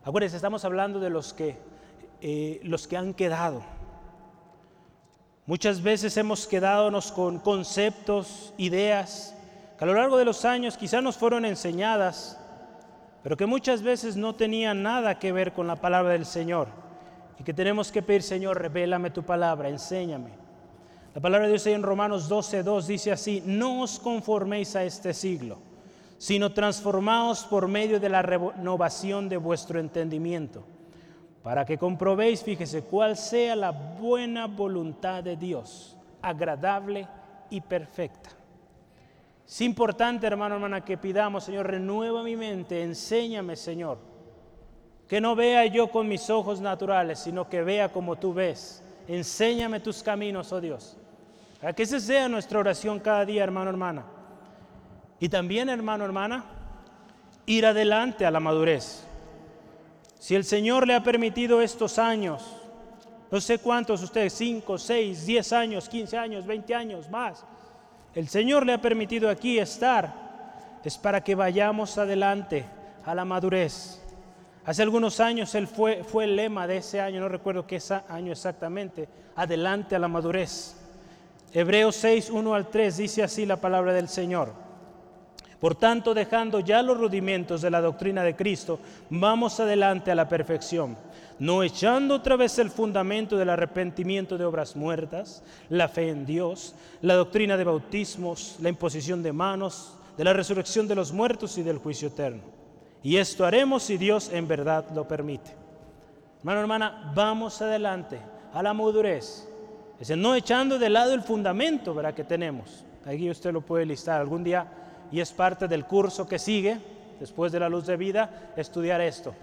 Acuérdense, estamos hablando de los que, eh, los que han quedado. Muchas veces hemos quedado con conceptos, ideas, que a lo largo de los años quizás nos fueron enseñadas, pero que muchas veces no tenían nada que ver con la palabra del Señor. Y que tenemos que pedir, Señor, revélame tu palabra, enséñame. La palabra de Dios en Romanos 12, 2 dice así, no os conforméis a este siglo sino transformaos por medio de la renovación de vuestro entendimiento, para que comprobéis, fíjese, cuál sea la buena voluntad de Dios, agradable y perfecta. Es importante, hermano, hermana, que pidamos, Señor, renueva mi mente, enséñame, Señor, que no vea yo con mis ojos naturales, sino que vea como tú ves. Enséñame tus caminos, oh Dios. Para que esa sea nuestra oración cada día, hermano, hermana y también, hermano, hermana, ir adelante a la madurez. Si el Señor le ha permitido estos años, no sé cuántos ustedes, 5, 6, 10 años, 15 años, 20 años más, el Señor le ha permitido aquí estar, es para que vayamos adelante a la madurez. Hace algunos años él fue, fue el lema de ese año, no recuerdo qué año exactamente, adelante a la madurez. Hebreos 6, 1 al 3 dice así la palabra del Señor. Por tanto, dejando ya los rudimentos de la doctrina de Cristo, vamos adelante a la perfección, no echando otra vez el fundamento del arrepentimiento de obras muertas, la fe en Dios, la doctrina de bautismos, la imposición de manos, de la resurrección de los muertos y del juicio eterno. Y esto haremos si Dios en verdad lo permite. Hermano, hermana, vamos adelante a la madurez. Es no echando de lado el fundamento ¿verdad? que tenemos. Aquí usted lo puede listar. Algún día y es parte del curso que sigue, después de la luz de vida, estudiar esto,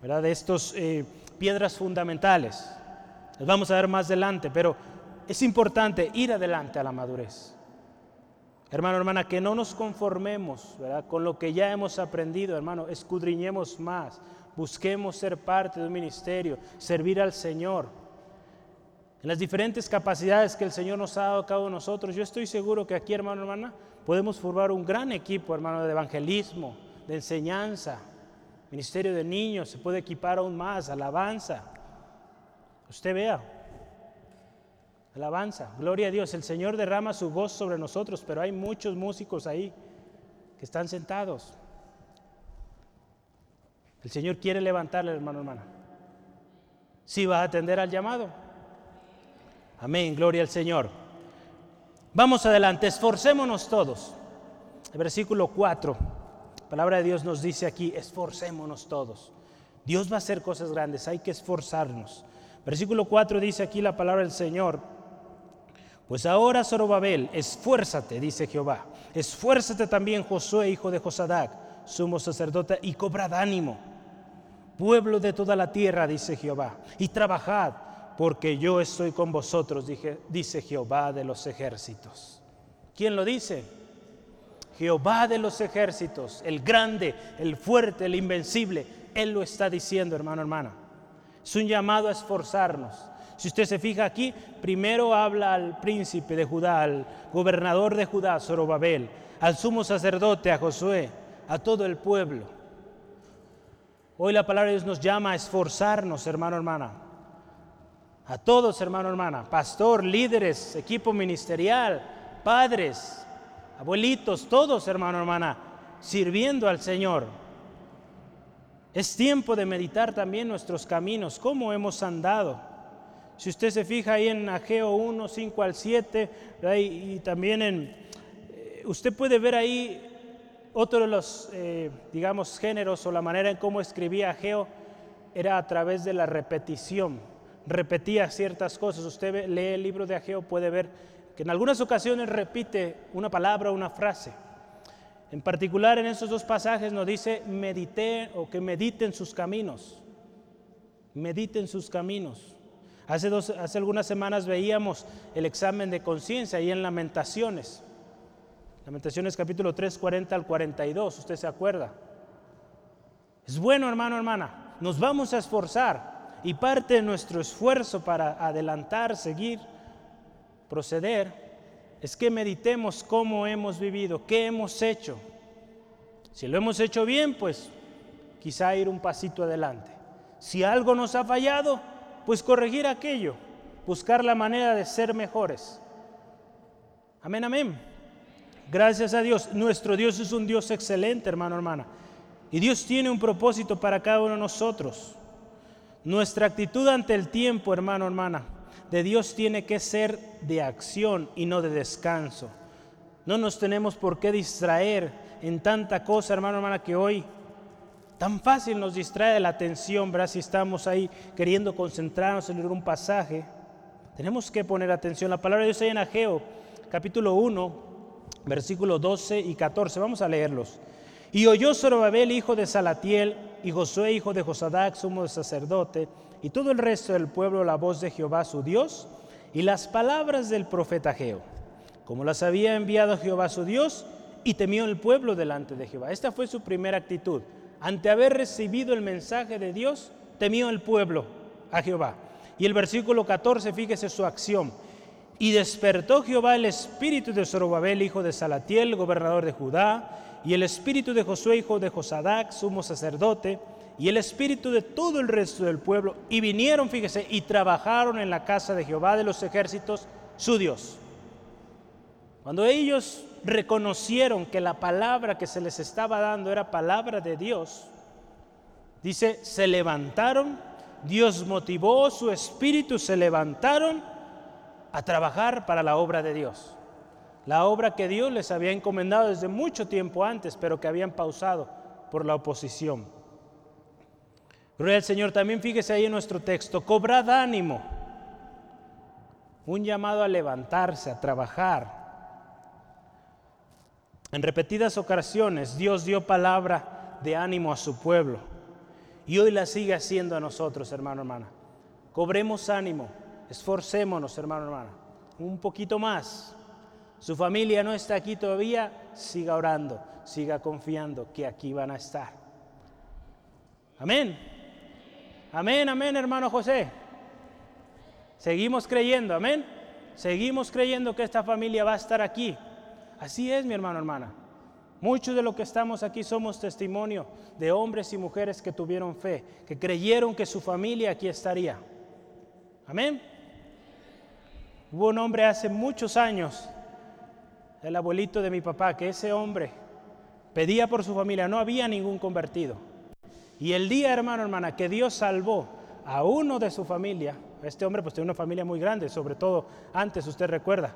¿verdad? De estos eh, piedras fundamentales. Les vamos a ver más adelante, pero es importante ir adelante a la madurez. Hermano, hermana, que no nos conformemos ¿verdad? con lo que ya hemos aprendido, hermano, escudriñemos más, busquemos ser parte de un ministerio, servir al Señor. En las diferentes capacidades que el Señor nos ha dado a cada nosotros, yo estoy seguro que aquí, hermano, hermana, podemos formar un gran equipo, hermano, de evangelismo, de enseñanza, ministerio de niños, se puede equipar aún más, alabanza. Usted vea, alabanza, gloria a Dios, el Señor derrama su voz sobre nosotros, pero hay muchos músicos ahí que están sentados. El Señor quiere levantarle, hermano, hermana. Si va a atender al llamado. Amén, gloria al Señor. Vamos adelante, esforcémonos todos. El versículo 4, la palabra de Dios nos dice aquí, esforcémonos todos. Dios va a hacer cosas grandes, hay que esforzarnos. Versículo 4 dice aquí la palabra del Señor, pues ahora Zorobabel, esfuérzate, dice Jehová, esfuérzate también Josué, hijo de Josadac, sumo sacerdote, y cobrad ánimo, pueblo de toda la tierra, dice Jehová, y trabajad porque yo estoy con vosotros, dice Jehová de los ejércitos. ¿Quién lo dice? Jehová de los ejércitos, el grande, el fuerte, el invencible. Él lo está diciendo, hermano, hermana. Es un llamado a esforzarnos. Si usted se fija aquí, primero habla al príncipe de Judá, al gobernador de Judá, Zorobabel, al sumo sacerdote, a Josué, a todo el pueblo. Hoy la palabra de Dios nos llama a esforzarnos, hermano, hermana. A todos, hermano, hermana. Pastor, líderes, equipo ministerial, padres, abuelitos, todos, hermano, hermana, sirviendo al Señor. Es tiempo de meditar también nuestros caminos, cómo hemos andado. Si usted se fija ahí en Ageo 1, 5 al 7, y también en, eh, usted puede ver ahí otro de los, eh, digamos, géneros o la manera en cómo escribía Ageo era a través de la repetición. Repetía ciertas cosas. Usted lee el libro de Ageo, puede ver que en algunas ocasiones repite una palabra o una frase. En particular en estos dos pasajes nos dice medite o que mediten sus caminos. Mediten sus caminos. Hace, dos, hace algunas semanas veíamos el examen de conciencia ahí en Lamentaciones. Lamentaciones capítulo 3, 40 al 42, usted se acuerda. Es bueno, hermano, hermana, nos vamos a esforzar y parte de nuestro esfuerzo para adelantar, seguir, proceder, es que meditemos cómo hemos vivido, qué hemos hecho. Si lo hemos hecho bien, pues quizá ir un pasito adelante. Si algo nos ha fallado, pues corregir aquello, buscar la manera de ser mejores. Amén, amén. Gracias a Dios. Nuestro Dios es un Dios excelente, hermano, hermana. Y Dios tiene un propósito para cada uno de nosotros. Nuestra actitud ante el tiempo, hermano, hermana, de Dios tiene que ser de acción y no de descanso. No nos tenemos por qué distraer en tanta cosa, hermano, hermana, que hoy Tan fácil nos distrae la atención, ¿verdad? Si estamos ahí queriendo concentrarnos en un pasaje. Tenemos que poner atención. La palabra de Dios ahí en Ageo, capítulo 1, versículos 12 y 14. Vamos a leerlos. Y oyó Zorobabel, hijo de Salatiel, y Josué, hijo de Josadac, sumo sacerdote, y todo el resto del pueblo la voz de Jehová su Dios, y las palabras del profeta Ageo, como las había enviado Jehová su Dios, y temió el pueblo delante de Jehová. Esta fue su primera actitud ante haber recibido el mensaje de Dios, temió el pueblo a Jehová. Y el versículo 14, fíjese su acción. Y despertó Jehová el espíritu de Zorobabel, hijo de Salatiel, gobernador de Judá, y el espíritu de Josué, hijo de Josadac, sumo sacerdote, y el espíritu de todo el resto del pueblo, y vinieron, fíjese, y trabajaron en la casa de Jehová de los ejércitos, su Dios. Cuando ellos reconocieron que la palabra que se les estaba dando era palabra de Dios, dice, se levantaron, Dios motivó su espíritu, se levantaron a trabajar para la obra de Dios. La obra que Dios les había encomendado desde mucho tiempo antes, pero que habían pausado por la oposición. Gloria al Señor, también fíjese ahí en nuestro texto, cobrad ánimo, un llamado a levantarse, a trabajar, en repetidas ocasiones Dios dio palabra de ánimo a su pueblo y hoy la sigue haciendo a nosotros, hermano, hermana. Cobremos ánimo, esforcémonos, hermano, hermana, un poquito más. Su familia no está aquí todavía, siga orando, siga confiando que aquí van a estar. Amén. Amén, amén, hermano José. Seguimos creyendo, amén. Seguimos creyendo que esta familia va a estar aquí. Así es, mi hermano, hermana. Muchos de los que estamos aquí somos testimonio de hombres y mujeres que tuvieron fe, que creyeron que su familia aquí estaría. Amén. Hubo un hombre hace muchos años, el abuelito de mi papá, que ese hombre pedía por su familia, no había ningún convertido. Y el día, hermano, hermana, que Dios salvó a uno de su familia, este hombre pues tenía una familia muy grande, sobre todo antes, usted recuerda,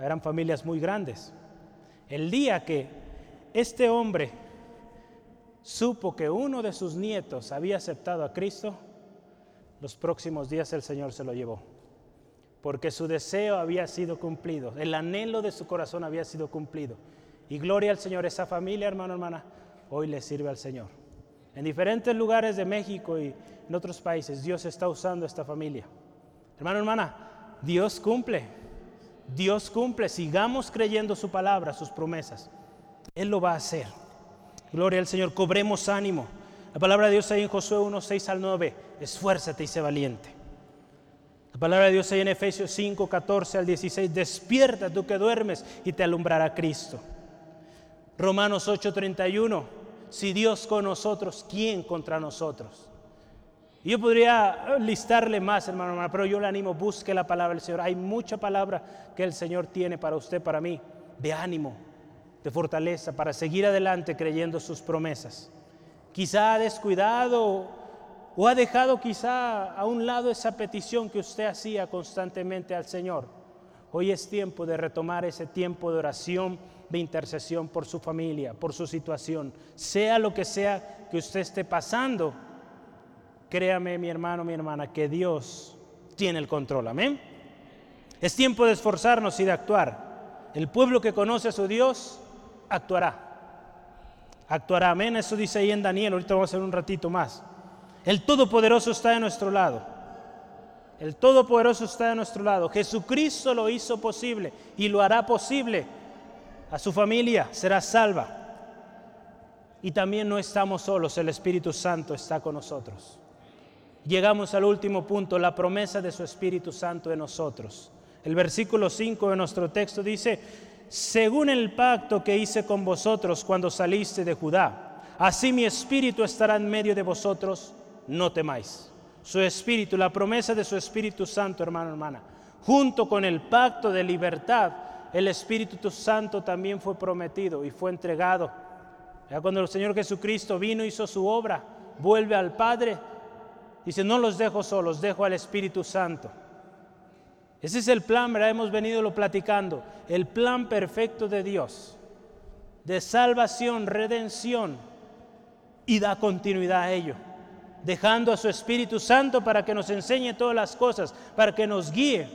eran familias muy grandes. El día que este hombre supo que uno de sus nietos había aceptado a Cristo, los próximos días el Señor se lo llevó, porque su deseo había sido cumplido, el anhelo de su corazón había sido cumplido. Y gloria al Señor, esa familia, hermano, hermana, hoy le sirve al Señor. En diferentes lugares de México y en otros países, Dios está usando esta familia. Hermano, hermana, Dios cumple. Dios cumple, sigamos creyendo su palabra, sus promesas. Él lo va a hacer. Gloria al Señor, cobremos ánimo. La palabra de Dios ahí en Josué 1, 6 al 9, esfuérzate y sé valiente. La palabra de Dios ahí en Efesios 5, 14 al 16, despierta tú que duermes y te alumbrará Cristo. Romanos 8, 31, si Dios con nosotros, ¿quién contra nosotros? yo podría listarle más, hermano, hermano, pero yo le animo, busque la palabra del Señor. Hay mucha palabra que el Señor tiene para usted, para mí, de ánimo, de fortaleza, para seguir adelante creyendo sus promesas. Quizá ha descuidado o ha dejado quizá a un lado esa petición que usted hacía constantemente al Señor. Hoy es tiempo de retomar ese tiempo de oración, de intercesión por su familia, por su situación, sea lo que sea que usted esté pasando Créame, mi hermano, mi hermana, que Dios tiene el control. Amén. Es tiempo de esforzarnos y de actuar. El pueblo que conoce a su Dios actuará. Actuará. Amén. Eso dice ahí en Daniel. Ahorita vamos a hacer un ratito más. El Todopoderoso está de nuestro lado. El Todopoderoso está de nuestro lado. Jesucristo lo hizo posible y lo hará posible. A su familia será salva. Y también no estamos solos, el Espíritu Santo está con nosotros llegamos al último punto, la promesa de su Espíritu Santo en nosotros. El versículo 5 de nuestro texto dice, según el pacto que hice con vosotros cuando saliste de Judá, así mi espíritu estará en medio de vosotros, no temáis. Su espíritu, la promesa de su Espíritu Santo, hermano, hermana, junto con el pacto de libertad, el Espíritu Santo también fue prometido y fue entregado. Ya cuando el Señor Jesucristo vino, hizo su obra, vuelve al Padre, Dice, no los dejo solos, dejo al Espíritu Santo. Ese es el plan, ¿verdad? Hemos venido lo platicando. El plan perfecto de Dios, de salvación, redención, y da continuidad a ello, dejando a su Espíritu Santo para que nos enseñe todas las cosas, para que nos guíe.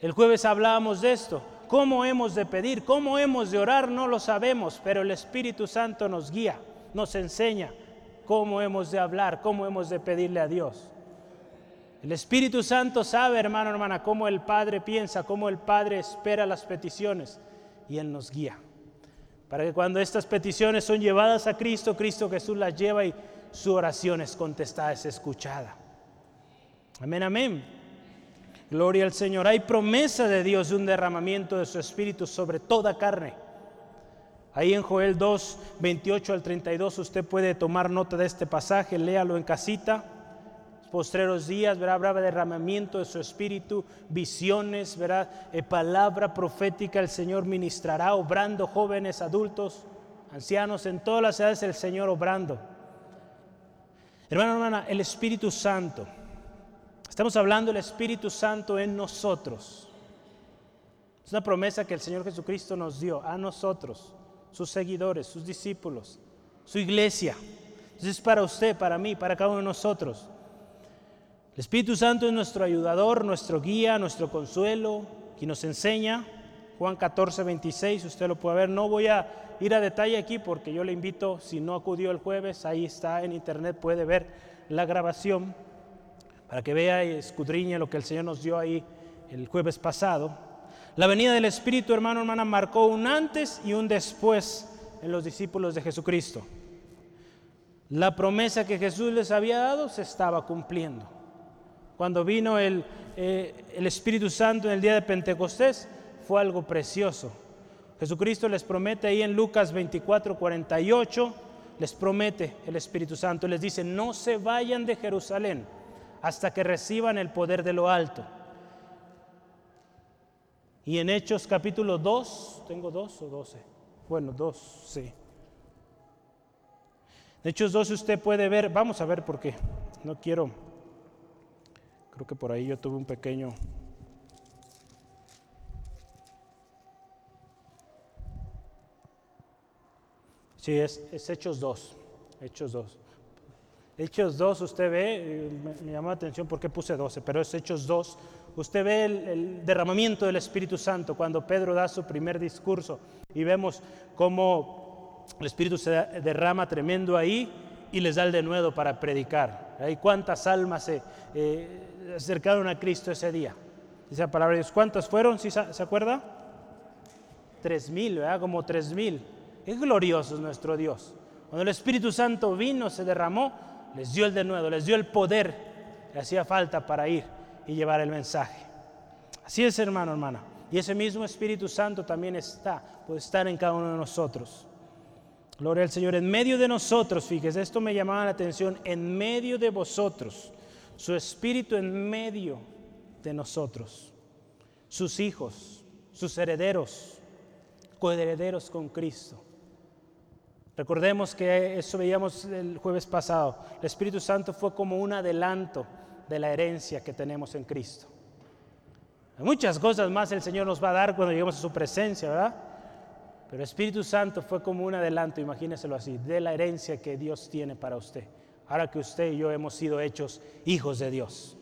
El jueves hablábamos de esto. ¿Cómo hemos de pedir? ¿Cómo hemos de orar? No lo sabemos, pero el Espíritu Santo nos guía, nos enseña cómo hemos de hablar, cómo hemos de pedirle a Dios. El Espíritu Santo sabe, hermano, hermana, cómo el Padre piensa, cómo el Padre espera las peticiones y Él nos guía. Para que cuando estas peticiones son llevadas a Cristo, Cristo Jesús las lleva y su oración es contestada, es escuchada. Amén, amén. Gloria al Señor. Hay promesa de Dios de un derramamiento de su Espíritu sobre toda carne. Ahí en Joel 2, 28 al 32 usted puede tomar nota de este pasaje, léalo en casita. Postreros días, verá, habrá derramamiento de su espíritu, visiones, verá, eh, palabra profética el Señor ministrará, obrando jóvenes, adultos, ancianos, en todas las edades el Señor obrando. Hermano, hermana, el Espíritu Santo. Estamos hablando del Espíritu Santo en nosotros. Es una promesa que el Señor Jesucristo nos dio a nosotros sus seguidores, sus discípulos, su iglesia. Entonces es para usted, para mí, para cada uno de nosotros. El Espíritu Santo es nuestro ayudador, nuestro guía, nuestro consuelo, quien nos enseña. Juan 14, 26, usted lo puede ver. No voy a ir a detalle aquí porque yo le invito, si no acudió el jueves, ahí está en internet, puede ver la grabación para que vea y escudriñe lo que el Señor nos dio ahí el jueves pasado. La venida del Espíritu, hermano, hermana, marcó un antes y un después en los discípulos de Jesucristo. La promesa que Jesús les había dado se estaba cumpliendo. Cuando vino el, eh, el Espíritu Santo en el día de Pentecostés, fue algo precioso. Jesucristo les promete ahí en Lucas 24, 48, les promete el Espíritu Santo, les dice, no se vayan de Jerusalén hasta que reciban el poder de lo alto. Y en Hechos capítulo 2, ¿tengo dos o doce? Bueno, dos, sí. En Hechos 2 usted puede ver, vamos a ver por qué, no quiero, creo que por ahí yo tuve un pequeño... Sí, es, Hechos 2, Hechos 2. Hechos 2, usted ve, eh, me, llamó la atención porque puse 12, pero es Hechos 2, Usted ve el, derramamiento del Espíritu Santo cuando Pedro da su primer discurso y vemos cómo el Espíritu se derrama tremendo ahí y les da el denuedo para predicar. ¿Y cuántas almas se eh, acercaron a Cristo ese día? Esa palabra de Dios. ¿Cuántas fueron? ¿Sí se, acuerda? Tres mil, ¿verdad? Como tres mil. Es glorioso es nuestro Dios. Cuando el Espíritu Santo vino, se derramó, les dio el denuedo, les dio el poder que hacía falta para ir y llevar el mensaje. Así es, hermano, hermana. Y ese mismo Espíritu Santo también está, puede estar en cada uno de nosotros. Gloria al Señor. En medio de nosotros, fíjese, esto me llamaba la atención, en medio de vosotros, su espíritu en medio de nosotros, sus hijos, sus herederos, coherederos con Cristo. Recordemos que eso veíamos el jueves pasado. El Espíritu Santo fue como un adelanto de la herencia que tenemos en Cristo. Muchas cosas más el Señor nos va a dar cuando lleguemos a su presencia, ¿verdad? Pero el Espíritu Santo fue como un adelanto, imagíneselo así, de la herencia que Dios tiene para usted. Ahora que usted y yo hemos sido hechos hijos de Dios.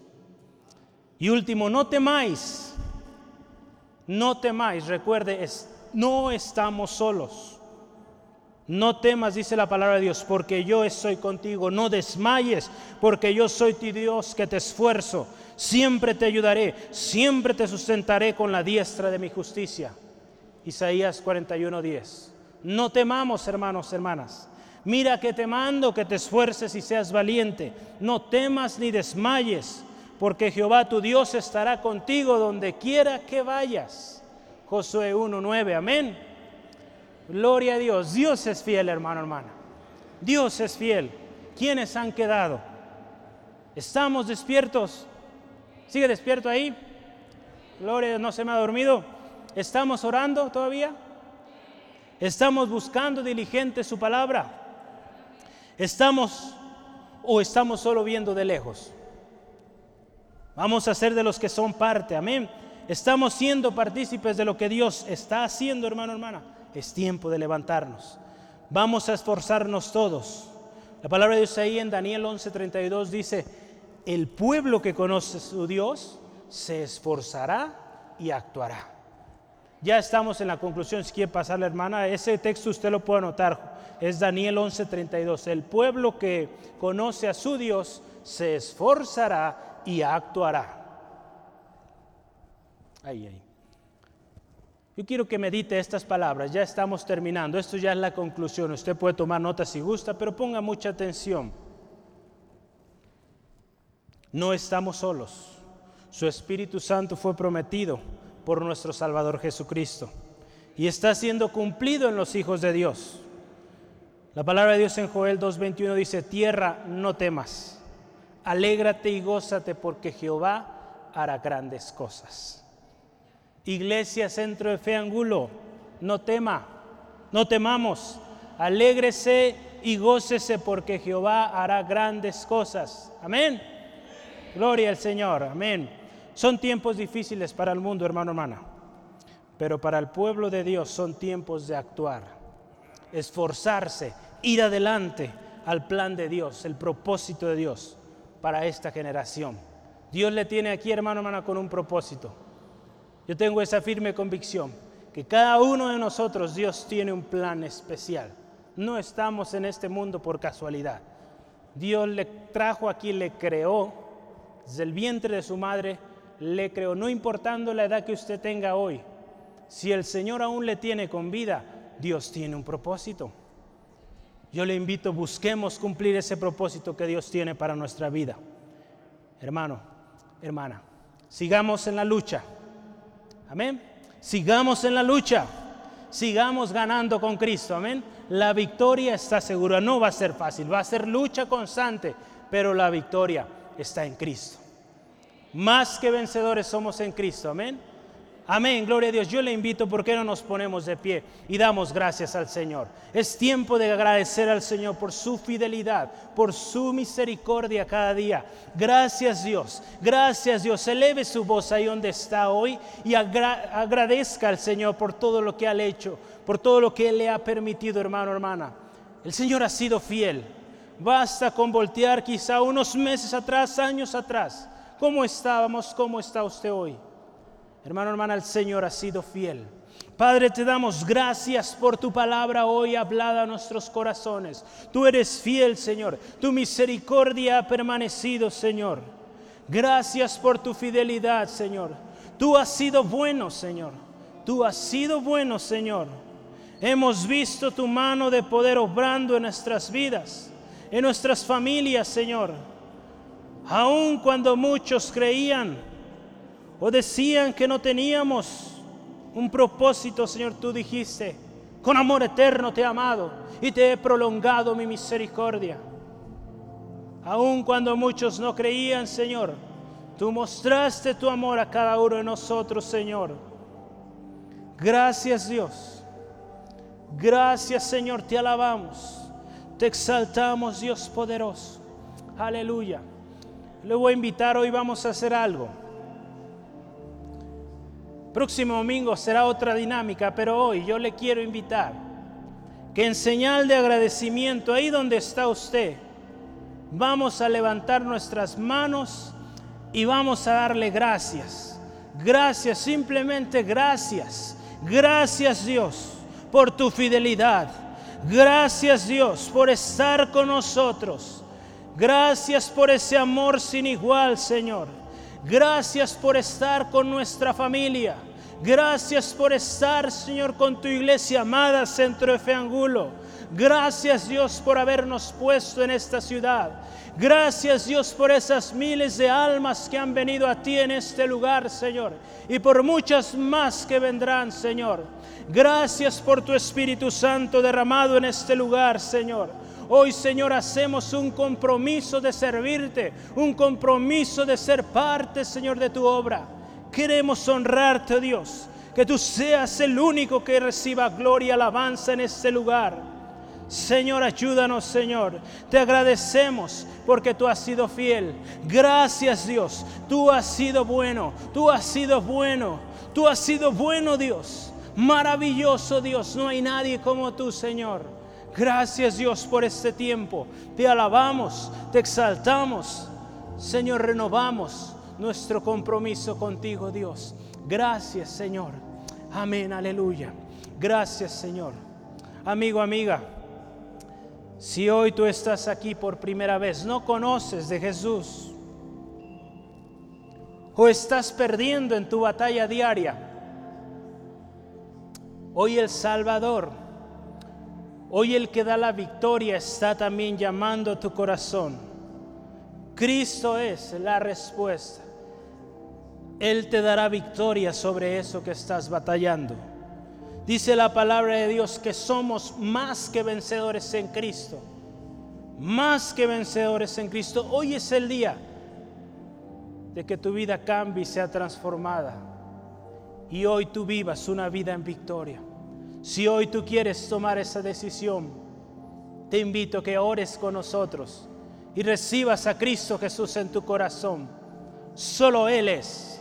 Y último, no temáis. No temáis. Recuerde, no estamos solos. No temas, dice la palabra de Dios, porque yo estoy contigo. No desmayes, porque yo soy tu Dios que te esfuerzo. Siempre te ayudaré, siempre te sustentaré con la diestra de mi justicia. Isaías 41:10. No temamos, hermanos, hermanas. Mira que te mando que te esfuerces y seas valiente. No temas ni desmayes, porque Jehová tu Dios estará contigo donde quiera que vayas. Josué 1:9. Amén. Gloria a Dios. Dios es fiel, hermano, hermana. Dios es fiel. ¿Quiénes han quedado? ¿Estamos despiertos? ¿Sigue despierto ahí? Gloria, no se me ha dormido. ¿Estamos orando todavía? ¿Estamos buscando diligente su palabra? ¿Estamos o estamos solo viendo de lejos? Vamos a ser de los que son parte, amén. Estamos siendo partícipes de lo que Dios está haciendo, hermano, hermana. Es tiempo de levantarnos. Vamos a esforzarnos todos. La palabra de Dios ahí en Daniel 11:32 dice, el pueblo que conoce a su Dios se esforzará y actuará. Ya estamos en la conclusión, si quiere pasar la hermana, ese texto usted lo puede anotar, es Daniel 11:32. El pueblo que conoce a su Dios se esforzará y actuará. Ahí, ahí. Yo quiero que medite estas palabras, ya estamos terminando, esto ya es la conclusión, usted puede tomar notas si gusta, pero ponga mucha atención. No estamos solos, su Espíritu Santo fue prometido por nuestro Salvador Jesucristo y está siendo cumplido en los hijos de Dios. La palabra de Dios en Joel 2.21 dice, tierra, no temas, alégrate y gózate porque Jehová hará grandes cosas. Iglesia Centro de Fe Angulo, no tema, no temamos, alégrese y gócese porque Jehová hará grandes cosas. Amén. Gloria al Señor, amén. Son tiempos difíciles para el mundo, hermano, hermana, pero para el pueblo de Dios son tiempos de actuar, esforzarse, ir adelante al plan de Dios, el propósito de Dios para esta generación. Dios le tiene aquí, hermano, hermana, con un propósito. Yo tengo esa firme convicción que cada uno de nosotros Dios tiene un plan especial. No estamos en este mundo por casualidad. Dios le trajo aquí, le creó desde el vientre de su madre le creo, no importando la edad que usted tenga hoy. Si el Señor aún le tiene con vida, Dios tiene un propósito. Yo le invito, busquemos cumplir ese propósito que Dios tiene para nuestra vida. Hermano, hermana, sigamos en la lucha. Amén. Sigamos en la lucha. Sigamos ganando con Cristo. Amén. La victoria está segura. No va a ser fácil, va a ser lucha constante, pero la victoria está en Cristo. Más que vencedores somos en Cristo. Amén. Amén, gloria a Dios. Yo le invito, ¿por qué no nos ponemos de pie y damos gracias al Señor? Es tiempo de agradecer al Señor por su fidelidad, por su misericordia cada día. Gracias Dios, gracias Dios. Eleve su voz ahí donde está hoy y agradezca al Señor por todo lo que ha hecho, por todo lo que le ha permitido, hermano, hermana. El Señor ha sido fiel. Basta con voltear quizá unos meses atrás, años atrás ¿Cómo estábamos? ¿Cómo está usted hoy? Hermano, hermana, el Señor ha sido fiel. Padre, te damos gracias por tu palabra hoy hablada a nuestros corazones. Tú eres fiel, Señor. Tu misericordia ha permanecido, Señor. Gracias por tu fidelidad, Señor. Tú has sido bueno, Señor. Tú has sido bueno, Señor. Hemos visto tu mano de poder obrando en nuestras vidas, en nuestras familias, Señor aun cuando muchos creían o decían que no teníamos un propósito, Señor, tú dijiste, Con amor eterno te he amado y te he prolongado mi misericordia. Aun cuando muchos no creían, Señor, tú mostraste tu amor a cada uno de nosotros, Señor. Gracias Dios. Gracias Señor, te alabamos. Te exaltamos, Dios poderoso. Aleluya. Le voy a invitar, hoy vamos a hacer algo. Próximo domingo será otra dinámica, pero hoy yo le quiero invitar que en señal de agradecimiento, ahí donde está usted, vamos a levantar nuestras manos y vamos a darle gracias. Gracias, simplemente gracias. Gracias Dios por tu fidelidad. Gracias Dios por estar con nosotros. Gracias por ese amor sin igual, Señor. Gracias por estar con nuestra familia. Gracias por estar, Señor, con tu iglesia amada, Centro de Fe Angulo. Gracias Dios por habernos puesto en esta ciudad. Gracias Dios por esas miles de almas que han venido a ti en este lugar, Señor. Y por muchas más que vendrán, Señor. Gracias por tu Espíritu Santo derramado en este lugar, Señor. Hoy, Señor, hacemos un compromiso de servirte, un compromiso de ser parte, Señor, de tu obra. Queremos honrarte, Dios, que tú seas el único que reciba gloria y alabanza en este lugar. Señor, ayúdanos, Señor. Te agradecemos porque tú has sido fiel. Gracias, Dios. Tú has sido bueno. Tú has sido bueno. Tú has sido bueno, Dios. Maravilloso Dios. No hay nadie como tú, Señor. Gracias, Dios, por este tiempo. Te alabamos, te exaltamos. Señor, renovamos nuestro compromiso contigo, Dios. Gracias, Señor. Amén, aleluya. Gracias, Señor. Amigo, amiga, si hoy tú estás aquí por primera vez, no conoces de Jesús, o estás perdiendo en tu batalla diaria, hoy el Salvador, hoy el que da la victoria está también llamando a tu corazón. Cristo es la respuesta. Él te dará victoria sobre eso que estás batallando. Dice la palabra de Dios que somos más que vencedores en Cristo. Más que vencedores en Cristo. Hoy es el día de que tu vida cambie y sea transformada. Y hoy tú vivas una vida en victoria. Si hoy tú quieres tomar esa decisión, te invito a que ores con nosotros y recibas a Cristo Jesús en tu corazón. Solo Él es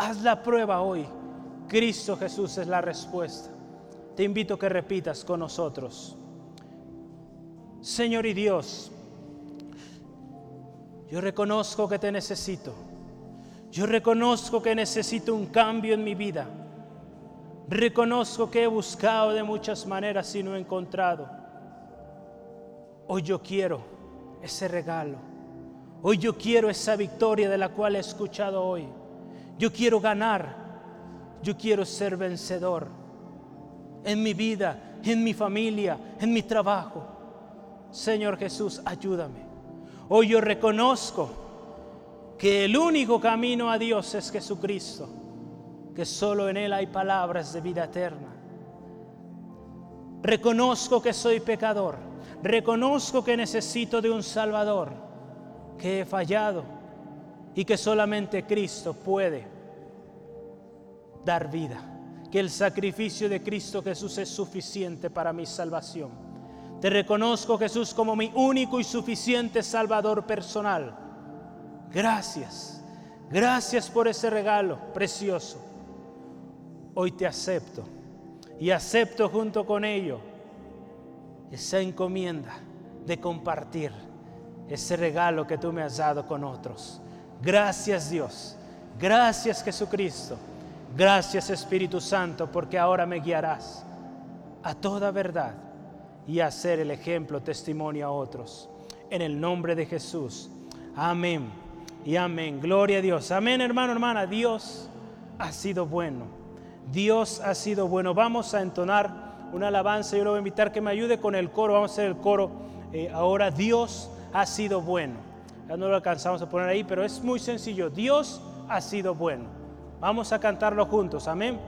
Haz la prueba hoy. Cristo Jesús es la respuesta. Te invito a que repitas con nosotros. Señor y Dios, yo reconozco que te necesito. Yo reconozco que necesito un cambio en mi vida. Reconozco que he buscado de muchas maneras y no he encontrado. Hoy yo quiero ese regalo. Hoy yo quiero esa victoria de la cual he escuchado hoy. Yo quiero ganar. Yo quiero ser vencedor en mi vida, en mi familia, en mi trabajo. Señor Jesús, ayúdame. Hoy yo reconozco que el único camino a Dios es Jesucristo, que solo en Él hay palabras de vida eterna. Reconozco que soy pecador, reconozco que necesito de un Salvador, que he fallado y que solamente Cristo puede dar vida, que el sacrificio de Cristo Jesús es suficiente para mi salvación. Te reconozco Jesús como mi único y suficiente Salvador personal. Gracias, gracias por ese regalo precioso. Hoy te acepto y acepto junto con ello esa encomienda de compartir ese regalo que tú me has dado con otros. Gracias Dios. Gracias Jesucristo. Gracias Espíritu Santo porque ahora me guiarás a toda verdad y a ser el ejemplo, testimonio a otros. En el nombre de Jesús. Amén y amén. Gloria a Dios. Amén hermano, hermana. Dios ha sido bueno. Dios ha sido bueno. Vamos a entonar una alabanza. Yo le voy a invitar que me ayude con el coro. Vamos a hacer el coro eh, ahora. Dios ha sido bueno. Ya no lo alcanzamos a poner ahí, pero es muy sencillo. Dios ha sido bueno. Vamos a cantarlo juntos. Amén.